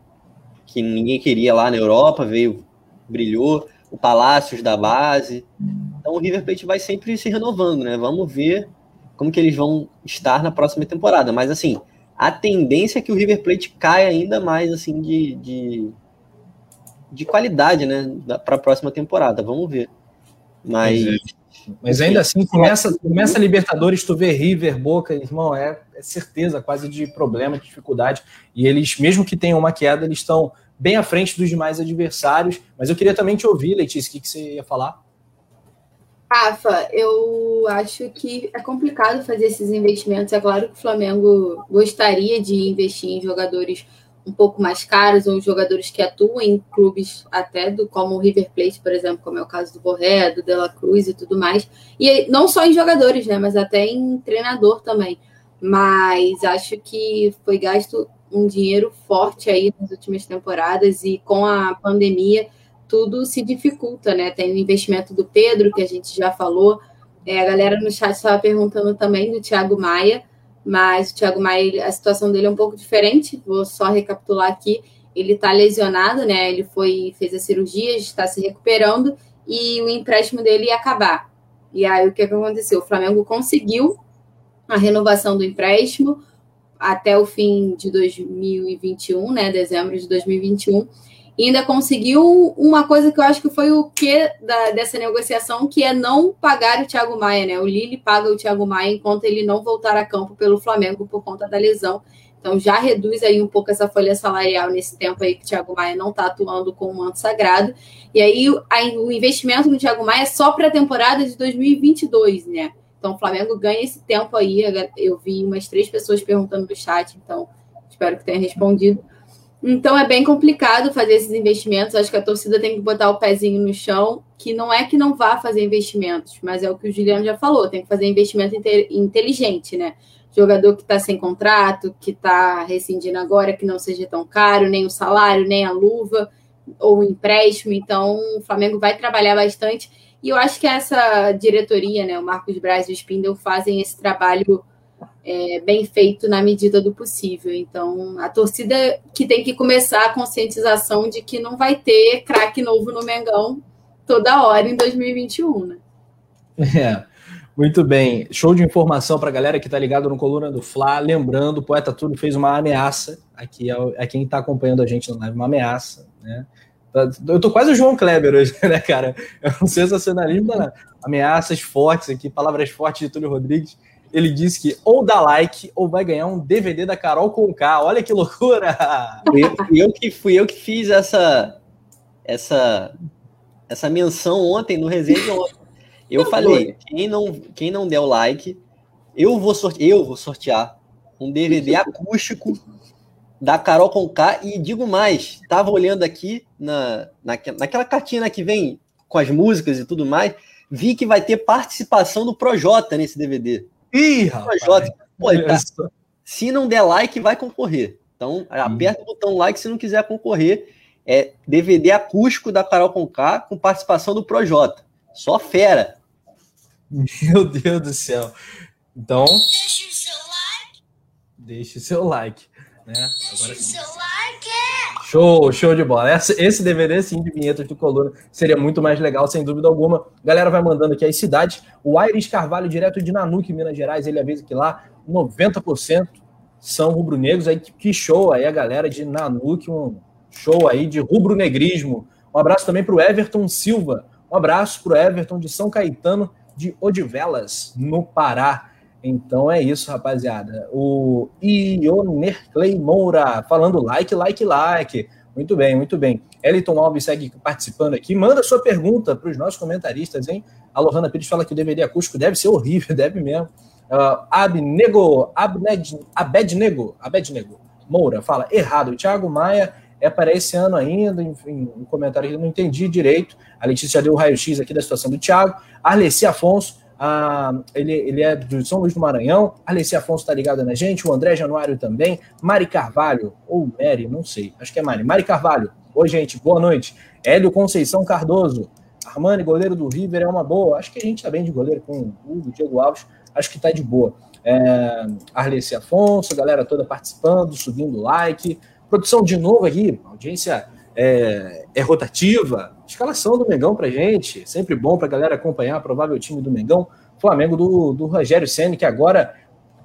Speaker 3: que ninguém queria lá na Europa, veio, brilhou, o Palácios da base. Então o River Plate vai sempre se renovando, né? Vamos ver como que eles vão estar na próxima temporada. Mas assim, a tendência é que o River Plate caia ainda mais assim de, de, de qualidade, né? Para a próxima temporada. Vamos ver. Mas.
Speaker 1: Mas ainda assim, começa, começa a Libertadores, tu vê River, Boca, irmão, é, é certeza quase de problema, de dificuldade. E eles, mesmo que tenham uma queda, eles estão bem à frente dos demais adversários. Mas eu queria também te ouvir, Letícia, o que, que você ia falar?
Speaker 2: Rafa, eu acho que é complicado fazer esses investimentos. É claro que o Flamengo gostaria de investir em jogadores um pouco mais caros, ou jogadores que atuam em clubes até do como o River Plate, por exemplo, como é o caso do Borré, do Dela Cruz e tudo mais. E não só em jogadores, né, mas até em treinador também. Mas acho que foi gasto um dinheiro forte aí nas últimas temporadas e com a pandemia tudo se dificulta, né? Tem o investimento do Pedro, que a gente já falou. É, a galera no chat estava perguntando também do Thiago Maia mas o Thiago Maia, a situação dele é um pouco diferente. Vou só recapitular aqui. Ele está lesionado, né? Ele foi fez a cirurgia, está se recuperando e o empréstimo dele ia acabar. E aí o que, que aconteceu? O Flamengo conseguiu a renovação do empréstimo. até o fim de 2021, né, dezembro de 2021, ainda conseguiu uma coisa que eu acho que foi o que dessa negociação, que é não pagar o Thiago Maia, né? O Lille paga o Thiago Maia enquanto ele não voltar a campo pelo Flamengo por conta da lesão. Então já reduz aí um pouco essa folha salarial nesse tempo aí que o Thiago Maia não está atuando com o manto sagrado. E aí aí o investimento no Thiago Maia é só para a temporada de 2022, né? Então o Flamengo ganha esse tempo aí. Eu vi umas três pessoas perguntando no chat, então espero que tenha respondido. Então é bem complicado fazer esses investimentos. Acho que a torcida tem que botar o pezinho no chão, que não é que não vá fazer investimentos, mas é o que o Juliano já falou, tem que fazer investimento inteligente, né? Jogador que está sem contrato, que está rescindindo agora, que não seja tão caro, nem o salário, nem a luva, ou o empréstimo. Então, o Flamengo vai trabalhar bastante. E eu acho que essa diretoria, né, o Marcos Braz e o Spindle, fazem esse trabalho é, bem feito na medida do possível. Então, a torcida que tem que começar a conscientização de que não vai ter craque novo no Mengão toda hora em 2021, né?
Speaker 1: É, muito bem. Show de informação para a galera que está ligado no Coluna do Fla. Lembrando, o Poeta Túlio fez uma ameaça aqui a, a quem está acompanhando a gente na live, uma ameaça, né? Eu tô quase o João Kleber hoje, <laughs> né, cara? É um sensacionalismo Ameaças fortes aqui, palavras fortes de Túlio Rodrigues ele disse que ou dá like ou vai ganhar um DVD da Carol com K. Olha que loucura!
Speaker 3: Fui eu, fui eu, que fui eu que fiz essa essa essa menção ontem no resenha ontem. Eu não falei, quem não quem não der o like, eu vou sortear, eu vou sortear um DVD acústico da Carol com K e digo mais, tava olhando aqui na, na naquela cartinha que vem com as músicas e tudo mais, vi que vai ter participação do Projota nesse DVD.
Speaker 1: Ih, rapaz.
Speaker 3: Pô, tá, se não der like, vai concorrer. Então, aperta hum. o botão like se não quiser concorrer. É DVD acústico da Carol Conká com participação do Projota. Só fera.
Speaker 1: Meu Deus do céu. Então. Deixe o seu like. Deixe o seu like. Né? Agora, seu like. Show, show de bola. Esse, esse DVD, sim, de vinhetas do Coluna, seria muito mais legal, sem dúvida alguma. Galera vai mandando aqui as cidades. O Aires Carvalho, direto de Nanuque, Minas Gerais, ele avisa que lá 90% são rubro-negros. Aí que show aí a galera de Nanuque, um show aí de rubro-negrismo. Um abraço também para o Everton Silva. Um abraço para o Everton de São Caetano de Odivelas, no Pará. Então é isso, rapaziada. O Ioner Clay Moura falando like, like, like. Muito bem, muito bem. Eliton Alves segue participando aqui. Manda sua pergunta para os nossos comentaristas, hein? A Lohana Pires fala que o DVD acústico deve ser horrível, <laughs> deve mesmo. Uh, Abnego, Abned, Abednego, Abednego Moura fala errado. O Thiago Maia é para esse ano ainda. Enfim, um comentário que eu não entendi direito. A Letícia já deu o raio-x aqui da situação do Thiago. Arleci Afonso ah, ele, ele é de São Luís do Maranhão. Alessi Afonso está ligado na gente. O André Januário também. Mari Carvalho, ou Mary, não sei. Acho que é Mari. Mari Carvalho. Oi, gente. Boa noite. Hélio Conceição Cardoso. Armani, goleiro do River, é uma boa. Acho que a gente está bem de goleiro com o Hugo, Diego Alves. Acho que está de boa. É, Arleci Afonso, galera toda participando, subindo like. Produção de novo aqui, audiência é, é rotativa. Escalação do Mengão pra gente, sempre bom pra galera acompanhar provável time do Mengão. Flamengo do, do Rogério Senna, que agora,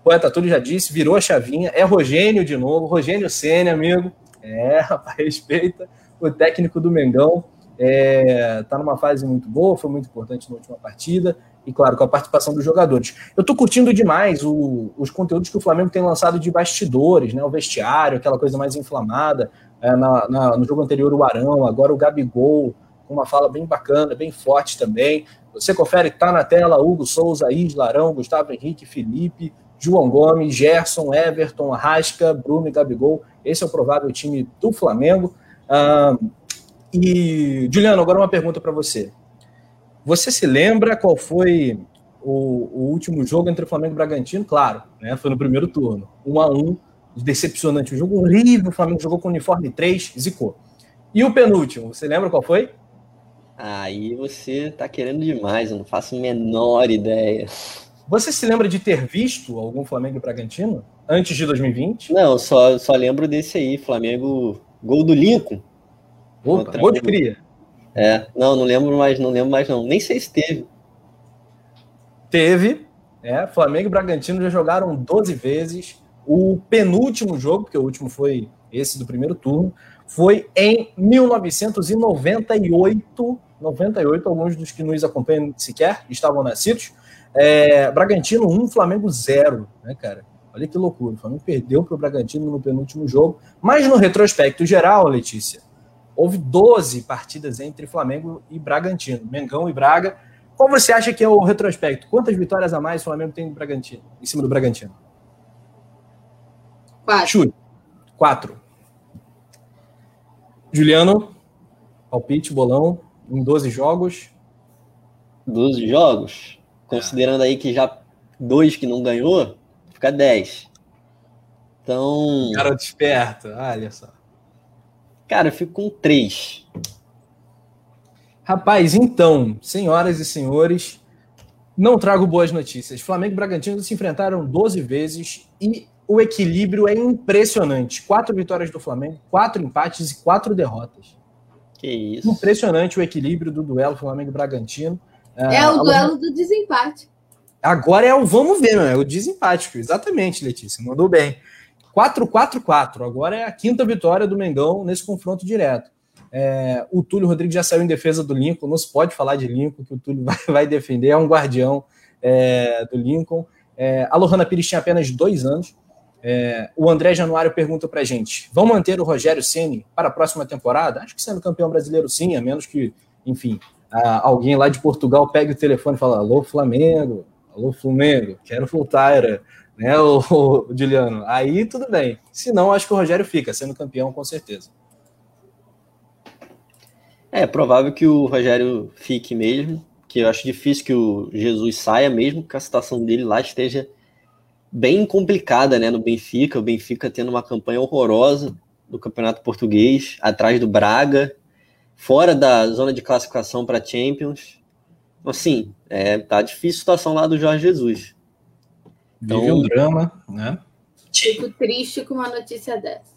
Speaker 1: o poeta Túlio já disse, virou a chavinha. É Rogênio de novo, Rogênio Senna, amigo. É, <laughs> rapaz, respeita o técnico do Mengão. É, tá numa fase muito boa, foi muito importante na última partida e, claro, com a participação dos jogadores. Eu estou curtindo demais o, os conteúdos que o Flamengo tem lançado de bastidores, né? O vestiário, aquela coisa mais inflamada é, na, na, no jogo anterior o Arão, agora o Gabigol, com uma fala bem bacana, bem forte também. Você confere, tá na tela, Hugo Souza, Isla Arão, Gustavo Henrique, Felipe, João Gomes, Gerson, Everton, Arrasca, Bruno e Gabigol. Esse é o provável time do Flamengo. Ah, e, Juliano, agora uma pergunta para você. Você se lembra qual foi o, o, último jogo entre o Flamengo e o Bragantino? Claro, né, foi no primeiro turno. 1 a 1 decepcionante, um jogo horrível, o Flamengo jogou com uniforme 3, zicou. E o penúltimo, você lembra qual foi?
Speaker 3: Aí você tá querendo demais, eu não faço a menor ideia.
Speaker 1: Você se lembra de ter visto algum Flamengo e Bragantino antes de 2020?
Speaker 3: Não, só, só lembro desse aí, Flamengo, gol do Lincoln.
Speaker 1: Opa, gol de cria.
Speaker 3: É, não, não lembro mais, não lembro mais não. Nem sei se teve.
Speaker 1: Teve, é, Flamengo e Bragantino já jogaram 12 vezes O penúltimo jogo, porque o último foi esse do primeiro turno, foi em 1998. 98, alguns dos que nos acompanham sequer estavam nascidos. É, Bragantino 1, Flamengo 0, né, cara? Olha que loucura. O Flamengo perdeu para o Bragantino no penúltimo jogo. Mas no retrospecto geral, Letícia, houve 12 partidas entre Flamengo e Bragantino, Mengão e Braga. Qual você acha que é o retrospecto? Quantas vitórias a mais o Flamengo tem no Bragantino, em cima do Bragantino?
Speaker 2: Quatro. Chute.
Speaker 1: Quatro. Juliano, palpite, bolão, em 12 jogos.
Speaker 3: 12 jogos? Considerando aí que já dois que não ganhou, fica 10. Então.
Speaker 1: Cara desperto, olha só.
Speaker 3: Cara, eu fico com 3.
Speaker 1: Rapaz, então, senhoras e senhores, não trago boas notícias. Flamengo e Bragantino se enfrentaram 12 vezes e o equilíbrio é impressionante. Quatro vitórias do Flamengo, quatro empates e quatro derrotas.
Speaker 3: Que isso.
Speaker 1: Impressionante o equilíbrio do duelo Flamengo e Bragantino.
Speaker 2: É ah, o duelo do desempate.
Speaker 1: Agora é o vamos ver, é o desempate. Exatamente, Letícia, mandou bem. 4-4-4. Agora é a quinta vitória do Mengão nesse confronto direto. É, o Túlio Rodrigues já saiu em defesa do Lincoln. Não se pode falar de Lincoln, que o Túlio <laughs> vai, vai defender. É um guardião é, do Lincoln. É, a Lohana Pires tinha apenas dois anos. É, o André Januário pergunta para gente: vão manter o Rogério Ceni para a próxima temporada? Acho que sendo campeão brasileiro, sim, a menos que, enfim, alguém lá de Portugal pegue o telefone e fala: Alô, Flamengo, alô, Flamengo, quero voltar, né, <laughs> o, o, Juliano? Aí tudo bem. Se não, acho que o Rogério fica sendo campeão, com certeza.
Speaker 3: É provável que o Rogério fique mesmo, que eu acho difícil que o Jesus saia, mesmo que a situação dele lá esteja bem complicada, né, no Benfica, o Benfica tendo uma campanha horrorosa no Campeonato Português, atrás do Braga, fora da zona de classificação para Champions. Assim, é, tá difícil a situação lá do Jorge Jesus.
Speaker 1: Então, Vive um drama, né?
Speaker 2: Fico triste com uma notícia dessa.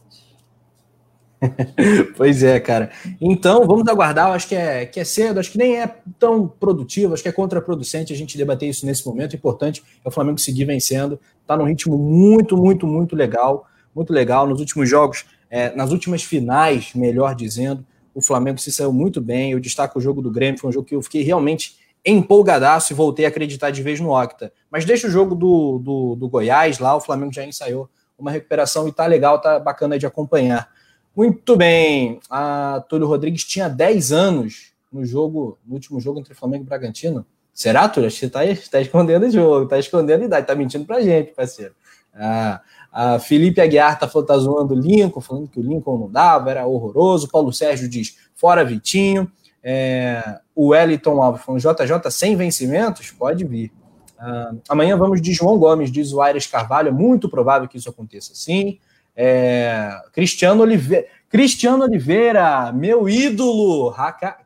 Speaker 2: <laughs>
Speaker 1: pois é, cara. Então, vamos aguardar. Eu acho que é, que é cedo, acho que nem é tão produtivo, acho que é contraproducente a gente debater isso nesse momento. O importante é o Flamengo seguir vencendo. Está num ritmo muito, muito, muito legal. Muito legal. Nos últimos jogos, é, nas últimas finais, melhor dizendo, o Flamengo se saiu muito bem. Eu destaco o jogo do Grêmio, foi um jogo que eu fiquei realmente empolgadaço e voltei a acreditar de vez no Octa. Mas deixa o jogo do, do, do Goiás lá, o Flamengo já ensaiou uma recuperação e tá legal, tá bacana de acompanhar. Muito bem. A Túlio Rodrigues tinha 10 anos no jogo, no último jogo entre Flamengo e Bragantino. Será, Túlio? Você tá, tá escondendo o jogo, tá escondendo a idade, tá mentindo pra gente, parceiro. Ah, a Felipe Aguiar tá, tá zoando o Lincoln, falando que o Lincoln não dava, era horroroso. Paulo Sérgio diz, fora Vitinho. É, o Wellington Alves falando, JJ sem vencimentos? Pode vir. Ah, amanhã vamos de João Gomes, diz o Aires Carvalho. É muito provável que isso aconteça sim. É, Cristiano Oliveira. Cristiano Oliveira, meu ídolo.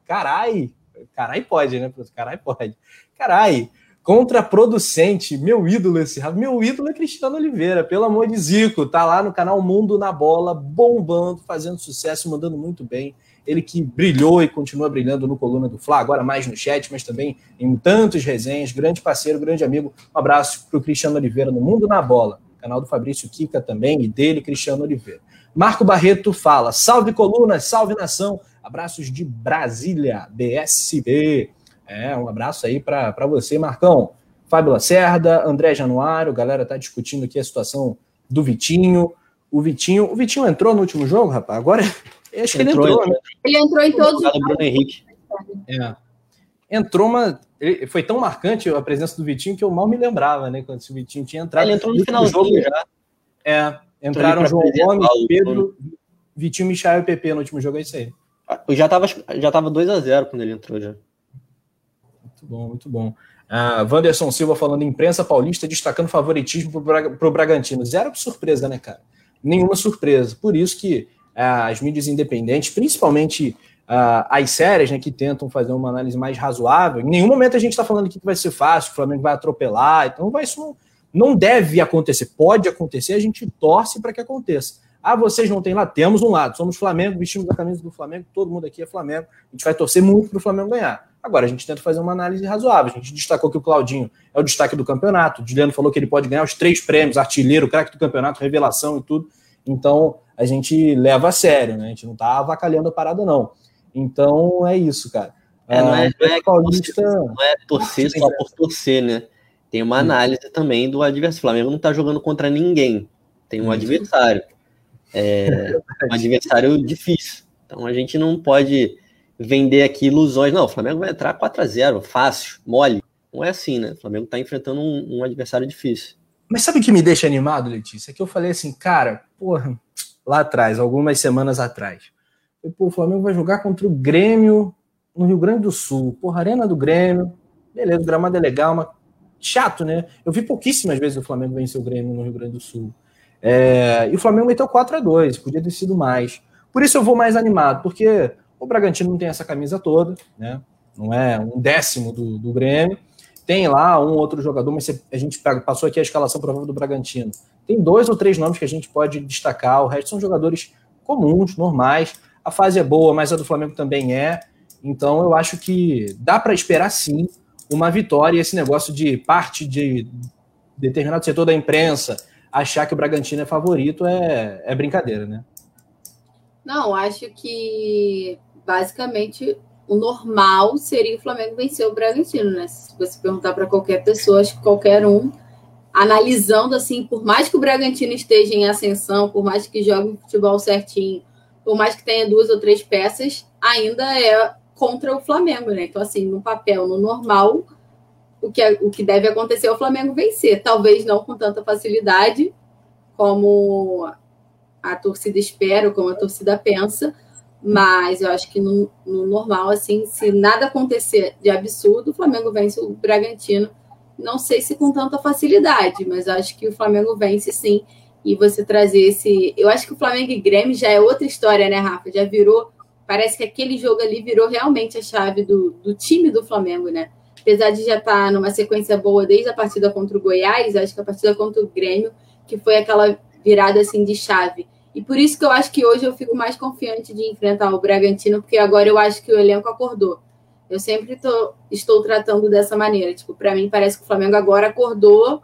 Speaker 1: Carai. Carai pode, né? Carai pode. Carai. Contraproducente, meu ídolo esse Meu ídolo é Cristiano Oliveira, pelo amor de Zico. Tá lá no canal Mundo na Bola, bombando, fazendo sucesso, mandando muito bem. Ele que brilhou e continua brilhando no Coluna do Fla, agora mais no chat, mas também em tantos resenhas. Grande parceiro, grande amigo. Um abraço para o Cristiano Oliveira no Mundo na Bola canal do Fabrício Kika também, e dele, Cristiano Oliveira. Marco Barreto fala: salve coluna, salve nação, abraços de Brasília, BSB. É, um abraço aí para você, Marcão. Fábio Lacerda, André Januário, galera tá discutindo aqui a situação do Vitinho. O Vitinho, o Vitinho entrou no último jogo, rapaz? Agora, <laughs> acho que entrou, ele entrou, né?
Speaker 2: Ele entrou em todos os
Speaker 3: Bruno Henrique.
Speaker 1: É. Entrou uma foi tão marcante a presença do Vitinho que eu mal me lembrava, né? Quando o Vitinho tinha entrado.
Speaker 3: Ele entrou no final do jogo já.
Speaker 1: É, entraram João Gomes, Pedro, Vitinho, Michel e PP no último jogo, é isso aí.
Speaker 3: Eu já tava, já tava 2 a 0 quando ele entrou já.
Speaker 1: Muito bom, muito bom. Uh, Wanderson Silva falando imprensa paulista destacando favoritismo para o Bragantino. Zero surpresa, né, cara? Nenhuma surpresa. Por isso que uh, as mídias independentes, principalmente uh, as séries, né, que tentam fazer uma análise mais razoável. Em nenhum momento a gente está falando que vai ser fácil, o Flamengo vai atropelar, então vai, isso não, não deve acontecer. Pode acontecer, a gente torce para que aconteça. Ah, vocês não têm lá? Temos um lado. Somos Flamengo, vestimos a camisa do Flamengo, todo mundo aqui é Flamengo. A gente vai torcer muito para o Flamengo ganhar. Agora a gente tenta fazer uma análise razoável. A gente destacou que o Claudinho é o destaque do campeonato. O Juliano falou que ele pode ganhar os três prêmios: artilheiro, craque do campeonato, revelação e tudo. Então a gente leva a sério, né? A gente não tá avacalhando a parada, não. Então é isso, cara.
Speaker 3: É, não, é, não, é, Paulista... não é torcer só por torcer, né? Tem uma análise também do adversário. O Flamengo não tá jogando contra ninguém. Tem um adversário. É <laughs> um adversário difícil. Então a gente não pode vender aqui ilusões. Não, o Flamengo vai entrar 4 a 0 fácil, mole. Não é assim, né? O Flamengo está enfrentando um, um, adversário difícil.
Speaker 1: Mas sabe o que me deixa animado, Letícia? É que eu falei assim, cara, porra, lá atrás, algumas semanas atrás. Pô, o Flamengo vai jogar contra o Grêmio no Rio Grande do Sul. Porra, Arena do Grêmio. Beleza, o gramado é legal, mas chato, né? Eu vi pouquíssimas vezes o Flamengo vencer o Grêmio no Rio Grande do Sul. É, e o Flamengo meteu 4 a 2 podia ter sido mais. Por isso eu vou mais animado, porque o Bragantino não tem essa camisa toda, né? Não é um décimo do, do Grêmio. Tem lá um outro jogador, mas a gente passou aqui a escalação provável do Bragantino. Tem dois ou três nomes que a gente pode destacar, o resto são jogadores comuns, normais. A fase é boa, mas a do Flamengo também é. Então eu acho que dá para esperar sim uma vitória. Esse negócio de parte de determinado setor da imprensa achar que o Bragantino é favorito é, é brincadeira, né?
Speaker 2: Não, acho que basicamente o normal seria o Flamengo vencer o Bragantino, né? Se você perguntar para qualquer pessoa, acho que qualquer um, analisando assim, por mais que o Bragantino esteja em ascensão, por mais que jogue futebol certinho, por mais que tenha duas ou três peças, ainda é contra o Flamengo, né? Então, assim, no papel, no normal, o que, é, o que deve acontecer é o Flamengo vencer. Talvez não com tanta facilidade como a torcida espera, ou como a torcida pensa, mas eu acho que no, no, normal, assim, se nada acontecer de absurdo, o Flamengo vence o Bragantino. Não sei se com tanta facilidade, mas acho que o Flamengo vence sim. E você trazer esse. Eu acho que o Flamengo e Grêmio já é outra história, né, Rafa? Já virou. Parece que aquele jogo ali virou realmente a chave do, do time do Flamengo, né? Apesar de já estar tá numa sequência boa desde a partida contra o Goiás, acho que a partida contra o Grêmio, que foi aquela virada assim de chave e por isso que eu acho que hoje eu fico mais confiante de enfrentar o Bragantino, porque agora eu acho que o elenco acordou. Eu sempre tô, estou tratando dessa maneira. Tipo, para mim parece que o Flamengo agora acordou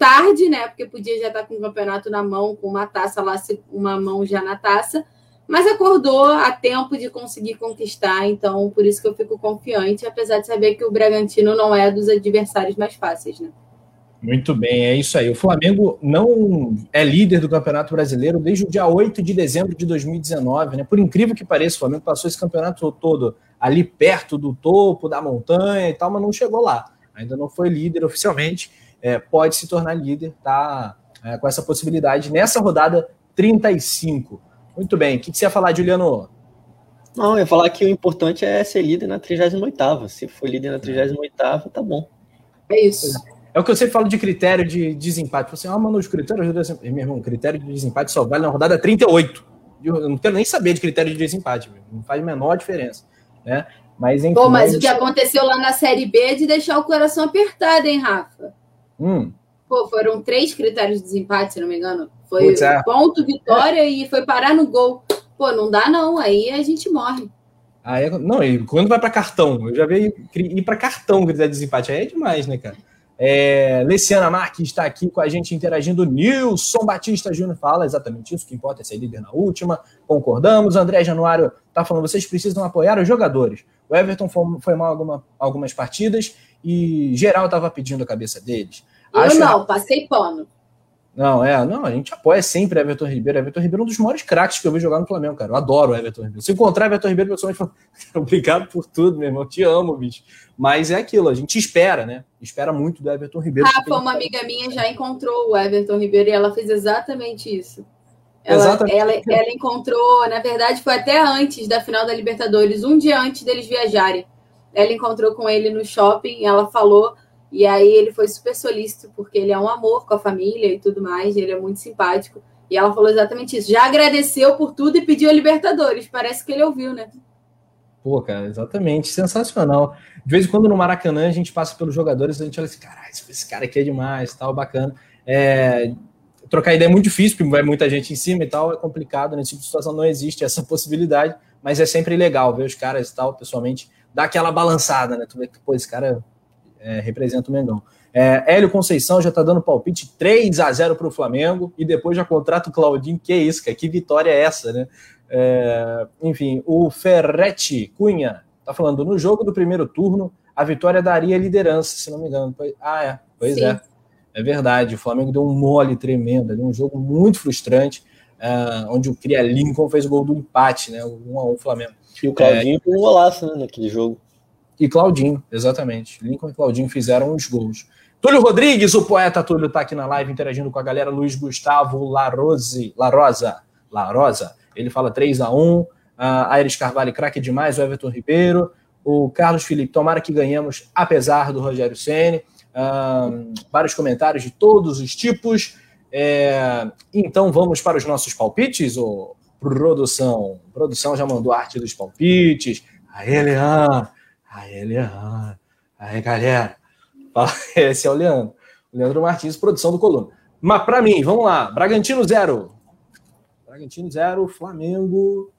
Speaker 2: tarde, né? Porque podia já estar com o campeonato na mão, com uma taça lá, uma mão já na taça, mas acordou a tempo de conseguir conquistar. Então, por isso que eu fico confiante, apesar de saber que o Bragantino não é dos adversários mais fáceis, né?
Speaker 1: Muito bem, é isso aí. O Flamengo não é líder do Campeonato Brasileiro desde o dia 8 de dezembro de 2019, né? Por incrível que pareça, o Flamengo passou esse campeonato todo ali perto do topo da montanha e tal, mas não chegou lá. Ainda não foi líder oficialmente. É, pode se tornar líder, tá? É, com essa possibilidade nessa rodada 35. Muito bem. O que, que você ia falar, Juliano?
Speaker 3: Não, eu ia falar que o importante é ser líder na 38. Se for líder na 38, tá bom.
Speaker 2: É isso.
Speaker 1: É o que eu sempre falo de critério de desempate. Você, ah, mano, os critérios de desempate. Meu irmão, critério de desempate só vale na rodada 38. Eu não quero nem saber de critério de desempate, não faz a menor diferença. Né? Mas, enfim,
Speaker 2: Pô, mas o que aconteceu lá na Série B é de deixar o coração apertado, hein, Rafa?
Speaker 1: Hum.
Speaker 2: Pô, foram três critérios de desempate, se não me engano. Foi Putz, é. ponto, vitória é. e foi parar no gol. Pô, não dá não, aí a gente morre.
Speaker 1: Ah, é... Não, e quando vai para cartão? Eu já vi ir para cartão critério de desempate. Aí é demais, né, cara? É, Luciana Marques está aqui com a gente interagindo. Nilson Batista Júnior fala exatamente isso. O que importa é ser líder na última. Concordamos. André Januário está falando: vocês precisam apoiar os jogadores. O Everton foi, foi mal alguma, algumas partidas e geral estava pedindo a cabeça deles.
Speaker 2: Eu Acho... não, passei pano.
Speaker 1: Não, é, não, a gente apoia sempre Everton Ribeiro. Everton Ribeiro é um dos maiores craques que eu vi jogar no Flamengo, cara. Eu adoro o Everton Ribeiro. Se encontrar Everton Ribeiro, pessoalmente, falo, <laughs> obrigado por tudo, meu irmão. Te amo, bicho. Mas é aquilo, a gente espera, né? Espera muito do Everton Ribeiro.
Speaker 2: Rafa, uma amiga minha já encontrou o Everton Ribeiro e ela fez exatamente isso. Ela, exatamente. ela, ela encontrou, na verdade, foi até antes da final da Libertadores, um dia antes deles viajarem. Ela encontrou com ele no shopping, ela falou e aí ele foi super solícito, porque ele é um amor com a família e tudo mais, ele é muito simpático. E ela falou exatamente isso. Já agradeceu por tudo e pediu a Libertadores. Parece que ele ouviu, né?
Speaker 1: Pô, cara, exatamente. Sensacional. De vez em quando no Maracanã a gente passa pelos jogadores a gente olha assim, caralho, esse cara aqui é demais, tal, bacana. É, trocar ideia é muito difícil, porque vai muita gente em cima e tal, é complicado. Nesse tipo de situação não existe essa possibilidade, mas é sempre legal ver os caras e tal, pessoalmente dá aquela balançada, né? Tu vê que, pô, esse cara é, representa o Mengão. É, Hélio Conceição já tá dando palpite 3 a 0 para o Flamengo e depois já contrata o Claudinho. Que isso, cara? Que vitória é essa, né? É, enfim, o Ferretti Cunha tá falando: no jogo do primeiro turno, a vitória daria liderança, se não me engano. Ah, é. Pois Sim. é. É verdade. O Flamengo deu um mole tremendo, deu um jogo muito frustrante, uh, onde o Cria Lincoln fez o gol do empate, né? O 1 a 1 Flamengo.
Speaker 3: E o Claudinho é, foi um golaço, né, naquele jogo.
Speaker 1: E Claudinho, exatamente. Lincoln e Claudinho fizeram os gols. Túlio Rodrigues, o poeta Túlio, está aqui na live interagindo com a galera. Luiz Gustavo Larose, Larosa, Larosa, ele fala 3 a 1 a Aires Carvalho, craque demais. O Everton Ribeiro. O Carlos Felipe, tomara que ganhemos, apesar do Rogério Ceni. vários comentários de todos os tipos. É, então vamos para os nossos palpites, ô produção. Produção já mandou arte dos palpites. Aê, Leandro. Aê, Leandro. Aê, galera. <laughs> Esse é o Leandro. Leandro Martins, produção do Coluna. Mas para mim, vamos lá. Bragantino 0. Bragantino 0, Flamengo.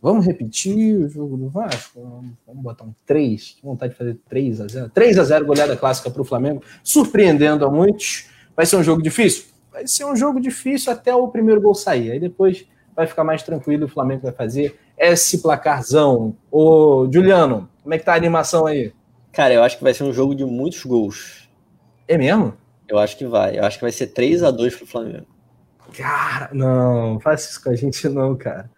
Speaker 1: Vamos repetir o jogo do Vasco? Vamos botar um 3. Que vontade de fazer 3 a 0 3 a 0 goleada clássica para o Flamengo, surpreendendo a muitos. Vai ser um jogo difícil? Vai ser um jogo difícil até o primeiro gol sair. Aí depois vai ficar mais tranquilo. O Flamengo vai fazer esse placarzão. Ô, Juliano, como é que tá a animação aí?
Speaker 3: Cara, eu acho que vai ser um jogo de muitos gols.
Speaker 1: É mesmo?
Speaker 3: Eu acho que vai. Eu acho que vai ser 3 a 2 pro Flamengo.
Speaker 1: Cara, não, faça isso com a gente não, cara.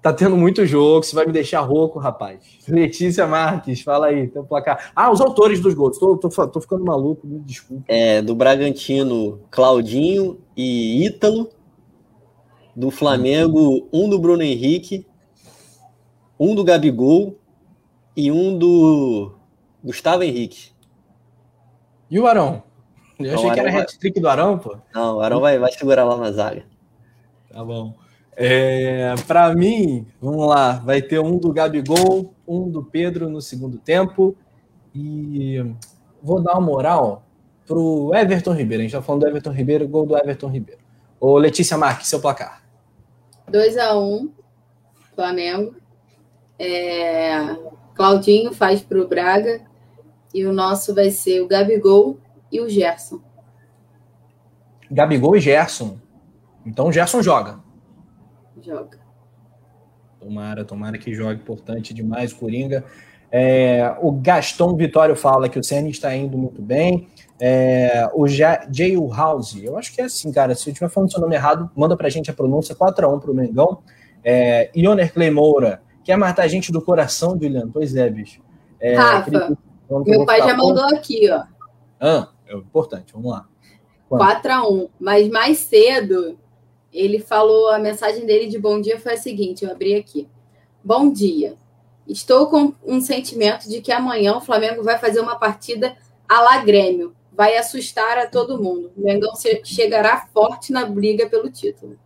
Speaker 1: Tá tendo muito jogo, você vai me deixar rouco, rapaz. Letícia Marques, fala aí, teu placar. Ah, os autores dos gols, tô, tô, tô ficando maluco, me desculpa.
Speaker 3: É, do Bragantino, Claudinho e Ítalo. Do Flamengo, um do Bruno Henrique, um do Gabigol e um do Gustavo Henrique.
Speaker 1: E o Arão? Eu não, achei que era vai... hat-trick do Arão, pô.
Speaker 3: Não, o Arão vai, vai segurar lá na zaga.
Speaker 1: Tá bom. É, para mim, vamos lá, vai ter um do Gabigol, um do Pedro no segundo tempo e vou dar uma moral pro Everton Ribeiro. A gente tá falando do Everton Ribeiro, gol do Everton Ribeiro. Ô Letícia Marques, seu placar.
Speaker 2: 2 a 1 um, Flamengo. É, Claudinho faz para o Braga. E o nosso vai ser o Gabigol e o Gerson.
Speaker 1: Gabigol e Gerson. Então o Gerson joga.
Speaker 2: Joga.
Speaker 1: Tomara, tomara que jogue. Importante demais Coringa. É, o Gaston Vitório fala que o Senna está indo muito bem. É, o Jay House, eu acho que é assim, cara. Se eu estiver falando seu nome errado, manda pra gente a pronúncia 4x1 pro Mengão. É, Ioner Clay Moura, Quer matar a gente do coração, Juliano? Pois é, bicho. É,
Speaker 2: Rafa, meu pai já mandou aqui, ó.
Speaker 1: Ah, é importante, vamos lá.
Speaker 2: 4x1. Mas mais cedo, ele falou, a mensagem dele de bom dia foi a seguinte: eu abri aqui. Bom dia. Estou com um sentimento de que amanhã o Flamengo vai fazer uma partida a la Grêmio. Vai assustar a todo mundo. O Mengão chegará forte na briga pelo título.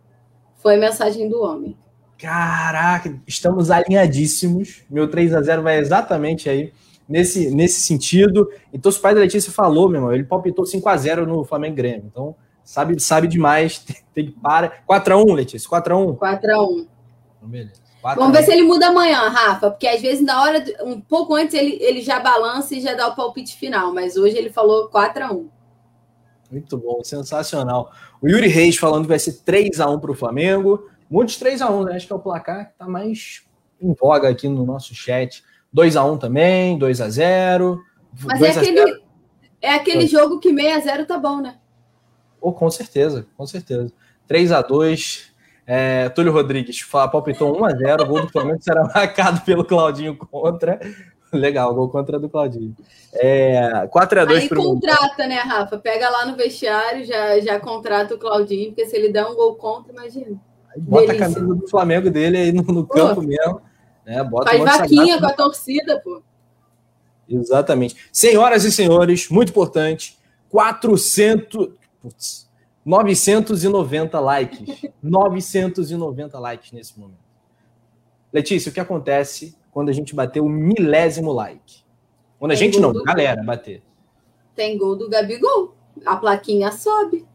Speaker 2: Foi a mensagem do homem.
Speaker 1: Caraca, estamos alinhadíssimos. Meu 3 a 0 vai exatamente aí nesse, nesse sentido. Então, se o pai da Letícia falou, meu irmão, ele palpitou 5 a 0 no Flamengo Grêmio. Então, sabe, sabe demais. Tem, <laughs> tem que parar. 4 a 1 Letícia. 4 a 1
Speaker 2: 4 a 1 então, Beleza. Vamos ver se ele muda amanhã, Rafa, porque às vezes na hora, um pouco antes, ele, ele já balança e já dá o palpite final, mas hoje ele falou 4 a 1
Speaker 1: Muito bom, sensacional. O Yuri Reis falando que vai ser 3 a 1 para o Flamengo. Muitos 3x1, né? Acho que é o placar que está mais em voga aqui no nosso chat. 2x1 também, 2x0.
Speaker 2: Mas é aquele, é aquele jogo que 6x0 tá bom, né?
Speaker 1: Oh, com certeza, com certeza. 3x2. É, Túlio Rodrigues palpitou 1x0. O gol do Flamengo será <laughs> marcado pelo Claudinho contra. Legal, gol contra do Claudinho. É, 4x2
Speaker 2: Aí contrata, né, Rafa? Pega lá no vestiário, já, já contrata o Claudinho, porque se ele der um gol contra, imagina.
Speaker 1: Bota Delícia. a camisa do Flamengo dele aí no, no campo mesmo. Né? Bota
Speaker 2: Faz vaquinha com a torcida, pô.
Speaker 1: Exatamente. Senhoras e senhores, muito importante, 400... Putz, 990 likes. 990 likes nesse momento. Letícia, o que acontece quando a gente bater o milésimo like? Quando a Tem gente não, do... galera, bater.
Speaker 2: Tem gol do Gabigol. A plaquinha sobe.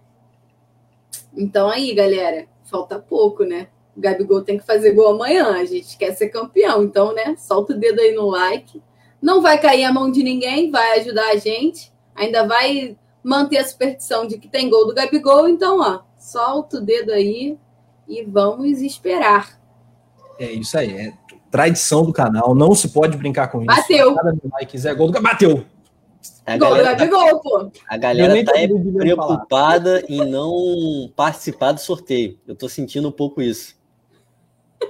Speaker 2: Então aí, galera, falta pouco, né? O Gabigol tem que fazer gol amanhã. A gente quer ser campeão. Então, né? Solta o dedo aí no like. Não vai cair a mão de ninguém, vai ajudar a gente. Ainda vai manter a superstição de que tem gol do Gabigol. Então, ó, solta o dedo aí e vamos esperar.
Speaker 1: É isso aí. É tradição do canal. Não se pode brincar com isso.
Speaker 2: Bateu.
Speaker 1: Cada like, Zé Gol do... Bateu.
Speaker 3: A
Speaker 2: Gol do
Speaker 3: galera, tá,
Speaker 2: Gabigol, pô.
Speaker 3: a galera tá é preocupada em não participar do sorteio. Eu tô sentindo um pouco isso.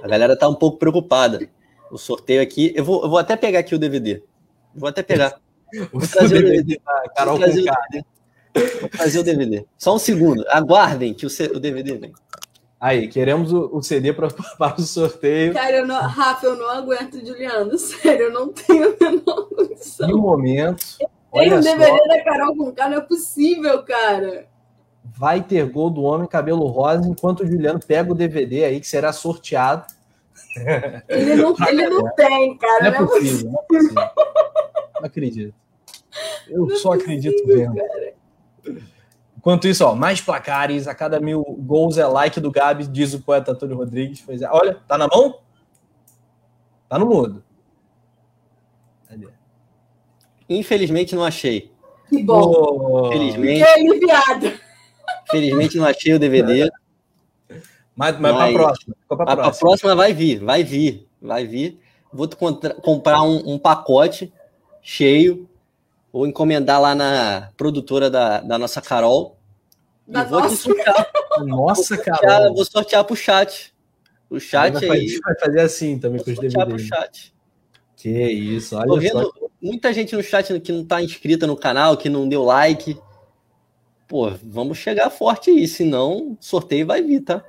Speaker 3: A galera tá um pouco preocupada. O sorteio aqui, eu vou, eu vou até pegar aqui o DVD. Vou até pegar. <laughs>
Speaker 1: O
Speaker 3: trazer o
Speaker 1: DVD da Carol
Speaker 3: Vou trazer,
Speaker 1: com
Speaker 3: o DVD. Vou trazer o DVD. Só um segundo. Aguardem que o, C- o DVD vem.
Speaker 1: Aí, queremos o, o CD pra, <laughs> para o sorteio.
Speaker 2: Cara, eu não, Rafa, eu não aguento, Juliano. <laughs> Sério, eu não tenho a menor condição.
Speaker 1: E o momento.
Speaker 2: Tem
Speaker 1: Olha
Speaker 2: um
Speaker 1: só,
Speaker 2: DVD da Carol com K, não é possível, cara.
Speaker 1: vai ter gol do homem cabelo rosa, enquanto o Juliano pega o DVD aí, que será sorteado.
Speaker 2: Ele não, ele não <laughs> tem, cara.
Speaker 1: Não é
Speaker 2: Não é
Speaker 1: possível, não é possível. Não acredito. Eu só acredito vendo. Enquanto isso, ó, mais placares, a cada mil gols é like do Gabi, diz o poeta Antônio Rodrigues. Pois é. Olha, tá na mão? Tá no mudo. Cadê?
Speaker 3: Infelizmente não achei.
Speaker 2: Que bom.
Speaker 1: Ô,
Speaker 3: Felizmente.
Speaker 2: Fiquei aliviada.
Speaker 3: Felizmente não achei o DVD.
Speaker 1: Mas, mas pra
Speaker 3: Mas-
Speaker 1: próxima. Ficou pra
Speaker 3: A, a
Speaker 1: próxima.
Speaker 3: próxima vai vir, vai vir, vai vir. Vou contra- comprar um, um pacote cheio. Vou encomendar lá na produtora da, da nossa Carol.
Speaker 2: Da
Speaker 3: e vou te
Speaker 2: nossa.
Speaker 3: sortear,
Speaker 1: Nossa,
Speaker 3: sortear,
Speaker 1: cara.
Speaker 3: vou sortear pro chat. O chat aí.
Speaker 1: fazer, vai fazer assim também com
Speaker 3: Vou
Speaker 1: os
Speaker 3: sortear pro
Speaker 1: DVDs.
Speaker 3: chat.
Speaker 1: Que isso, olha
Speaker 3: Tô
Speaker 1: só.
Speaker 3: vendo muita gente no chat que não tá inscrita no canal, que não deu like. Pô, vamos chegar forte aí, senão sorteio vai vir, tá?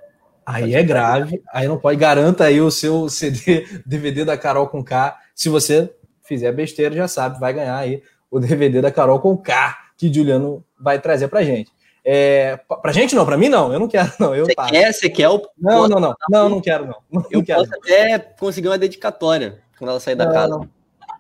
Speaker 1: Aí é grave, aí não pode. Garanta aí o seu CD, DVD <laughs> da Carol com K. Se você fizer besteira, já sabe, vai ganhar aí o DVD da Carol com K, que Juliano vai trazer pra gente. É, pra gente não, pra mim não, eu não quero, não. Eu
Speaker 3: Você quer, você quer, eu,
Speaker 1: Não, não, não, não, não quero, não. Não
Speaker 3: eu
Speaker 1: quero.
Speaker 3: posso até conseguir uma dedicatória quando ela sair da
Speaker 1: Não,
Speaker 3: casa.
Speaker 1: não.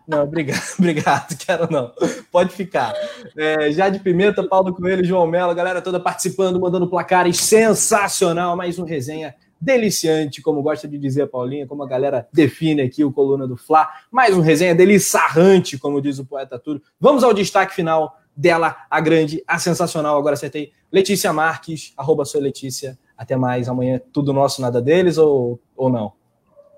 Speaker 1: Não, obrigado, <laughs> obrigado, quero não. Pode ficar. É, já de Pimenta, Paulo Coelho, João Mello, galera toda participando, mandando placares sensacional. Mais um resenha deliciante, como gosta de dizer a Paulinha, como a galera define aqui o Coluna do Fla. Mais um resenha delissarrante, como diz o poeta Túlio. Vamos ao destaque final dela, a grande, a sensacional. Agora acertei. Letícia Marques, arroba sou Letícia. Até mais amanhã, tudo nosso, nada deles ou, ou não?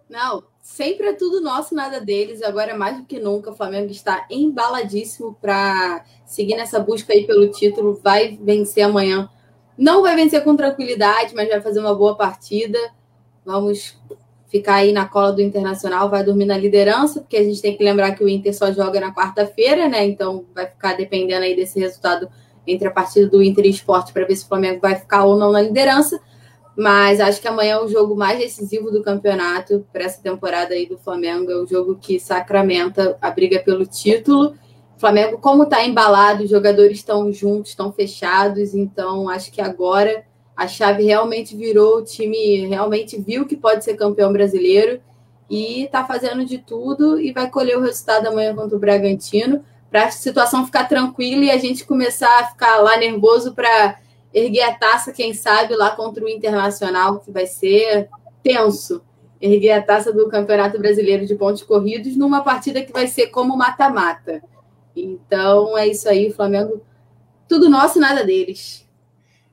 Speaker 2: Não, sempre é tudo nosso, nada deles. Agora, mais do que nunca, o Flamengo está embaladíssimo para seguir nessa busca aí pelo título. Vai vencer amanhã. Não vai vencer com tranquilidade, mas vai fazer uma boa partida. Vamos ficar aí na cola do Internacional, vai dormir na liderança, porque a gente tem que lembrar que o Inter só joga na quarta-feira, né? Então vai ficar dependendo aí desse resultado entre a partida do Inter e Esporte para ver se o Flamengo vai ficar ou não na liderança. Mas acho que amanhã é o jogo mais decisivo do campeonato para essa temporada aí do Flamengo. É o jogo que sacramenta a briga pelo título. O Flamengo, como está embalado, os jogadores estão juntos, estão fechados. Então, acho que agora a chave realmente virou. O time realmente viu que pode ser campeão brasileiro e está fazendo de tudo e vai colher o resultado amanhã contra o Bragantino para a situação ficar tranquila e a gente começar a ficar lá nervoso para erguer a taça, quem sabe, lá contra o Internacional, que vai ser tenso. Erguer a taça do Campeonato Brasileiro de Pontos Corridos numa partida que vai ser como mata-mata. Então é isso aí, Flamengo. Tudo nosso, nada deles.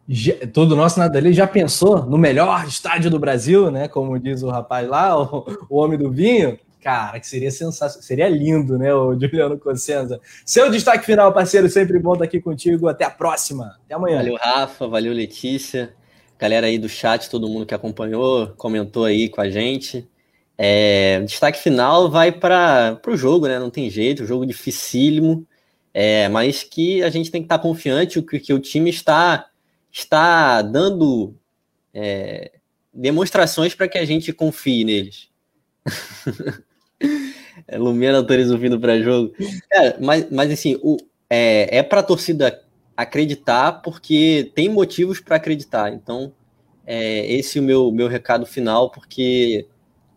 Speaker 1: Já, todo nosso nada dele já pensou no melhor estádio do Brasil, né? Como diz o rapaz lá, o, o homem do vinho. Cara, que seria sensacional, seria lindo, né, o Juliano Cossenza. Seu destaque final, parceiro, sempre bom estar aqui contigo. Até a próxima. Até amanhã.
Speaker 3: Valeu, Rafa. Valeu, Letícia. Galera aí do chat, todo mundo que acompanhou, comentou aí com a gente. É, destaque final vai para o jogo, né? Não tem jeito, jogo dificílimo, é, mas que a gente tem que estar confiante que, que o time está, está dando é, demonstrações para que a gente confie neles. <laughs> é, Lumena autoriza o fim do pré-jogo. Cara, mas, mas assim, o, é, é para a torcida acreditar porque tem motivos para acreditar. Então, é, esse é o meu, meu recado final, porque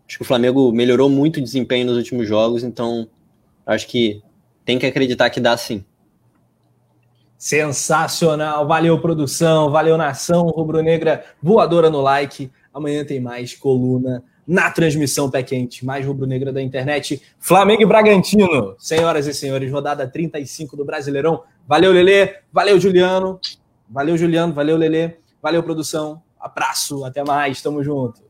Speaker 3: acho que o Flamengo melhorou muito o desempenho nos últimos jogos, então acho que tem que acreditar que dá sim.
Speaker 1: Sensacional, valeu produção, valeu nação rubro-negra voadora no like. Amanhã tem mais coluna na transmissão pé quente, mais rubro-negra da internet. Flamengo e Bragantino, senhoras e senhores, rodada 35 do Brasileirão. Valeu, Lelê. Valeu, Juliano. Valeu, Juliano. Valeu, Lelê. Valeu, produção. Abraço. Até mais. Tamo junto.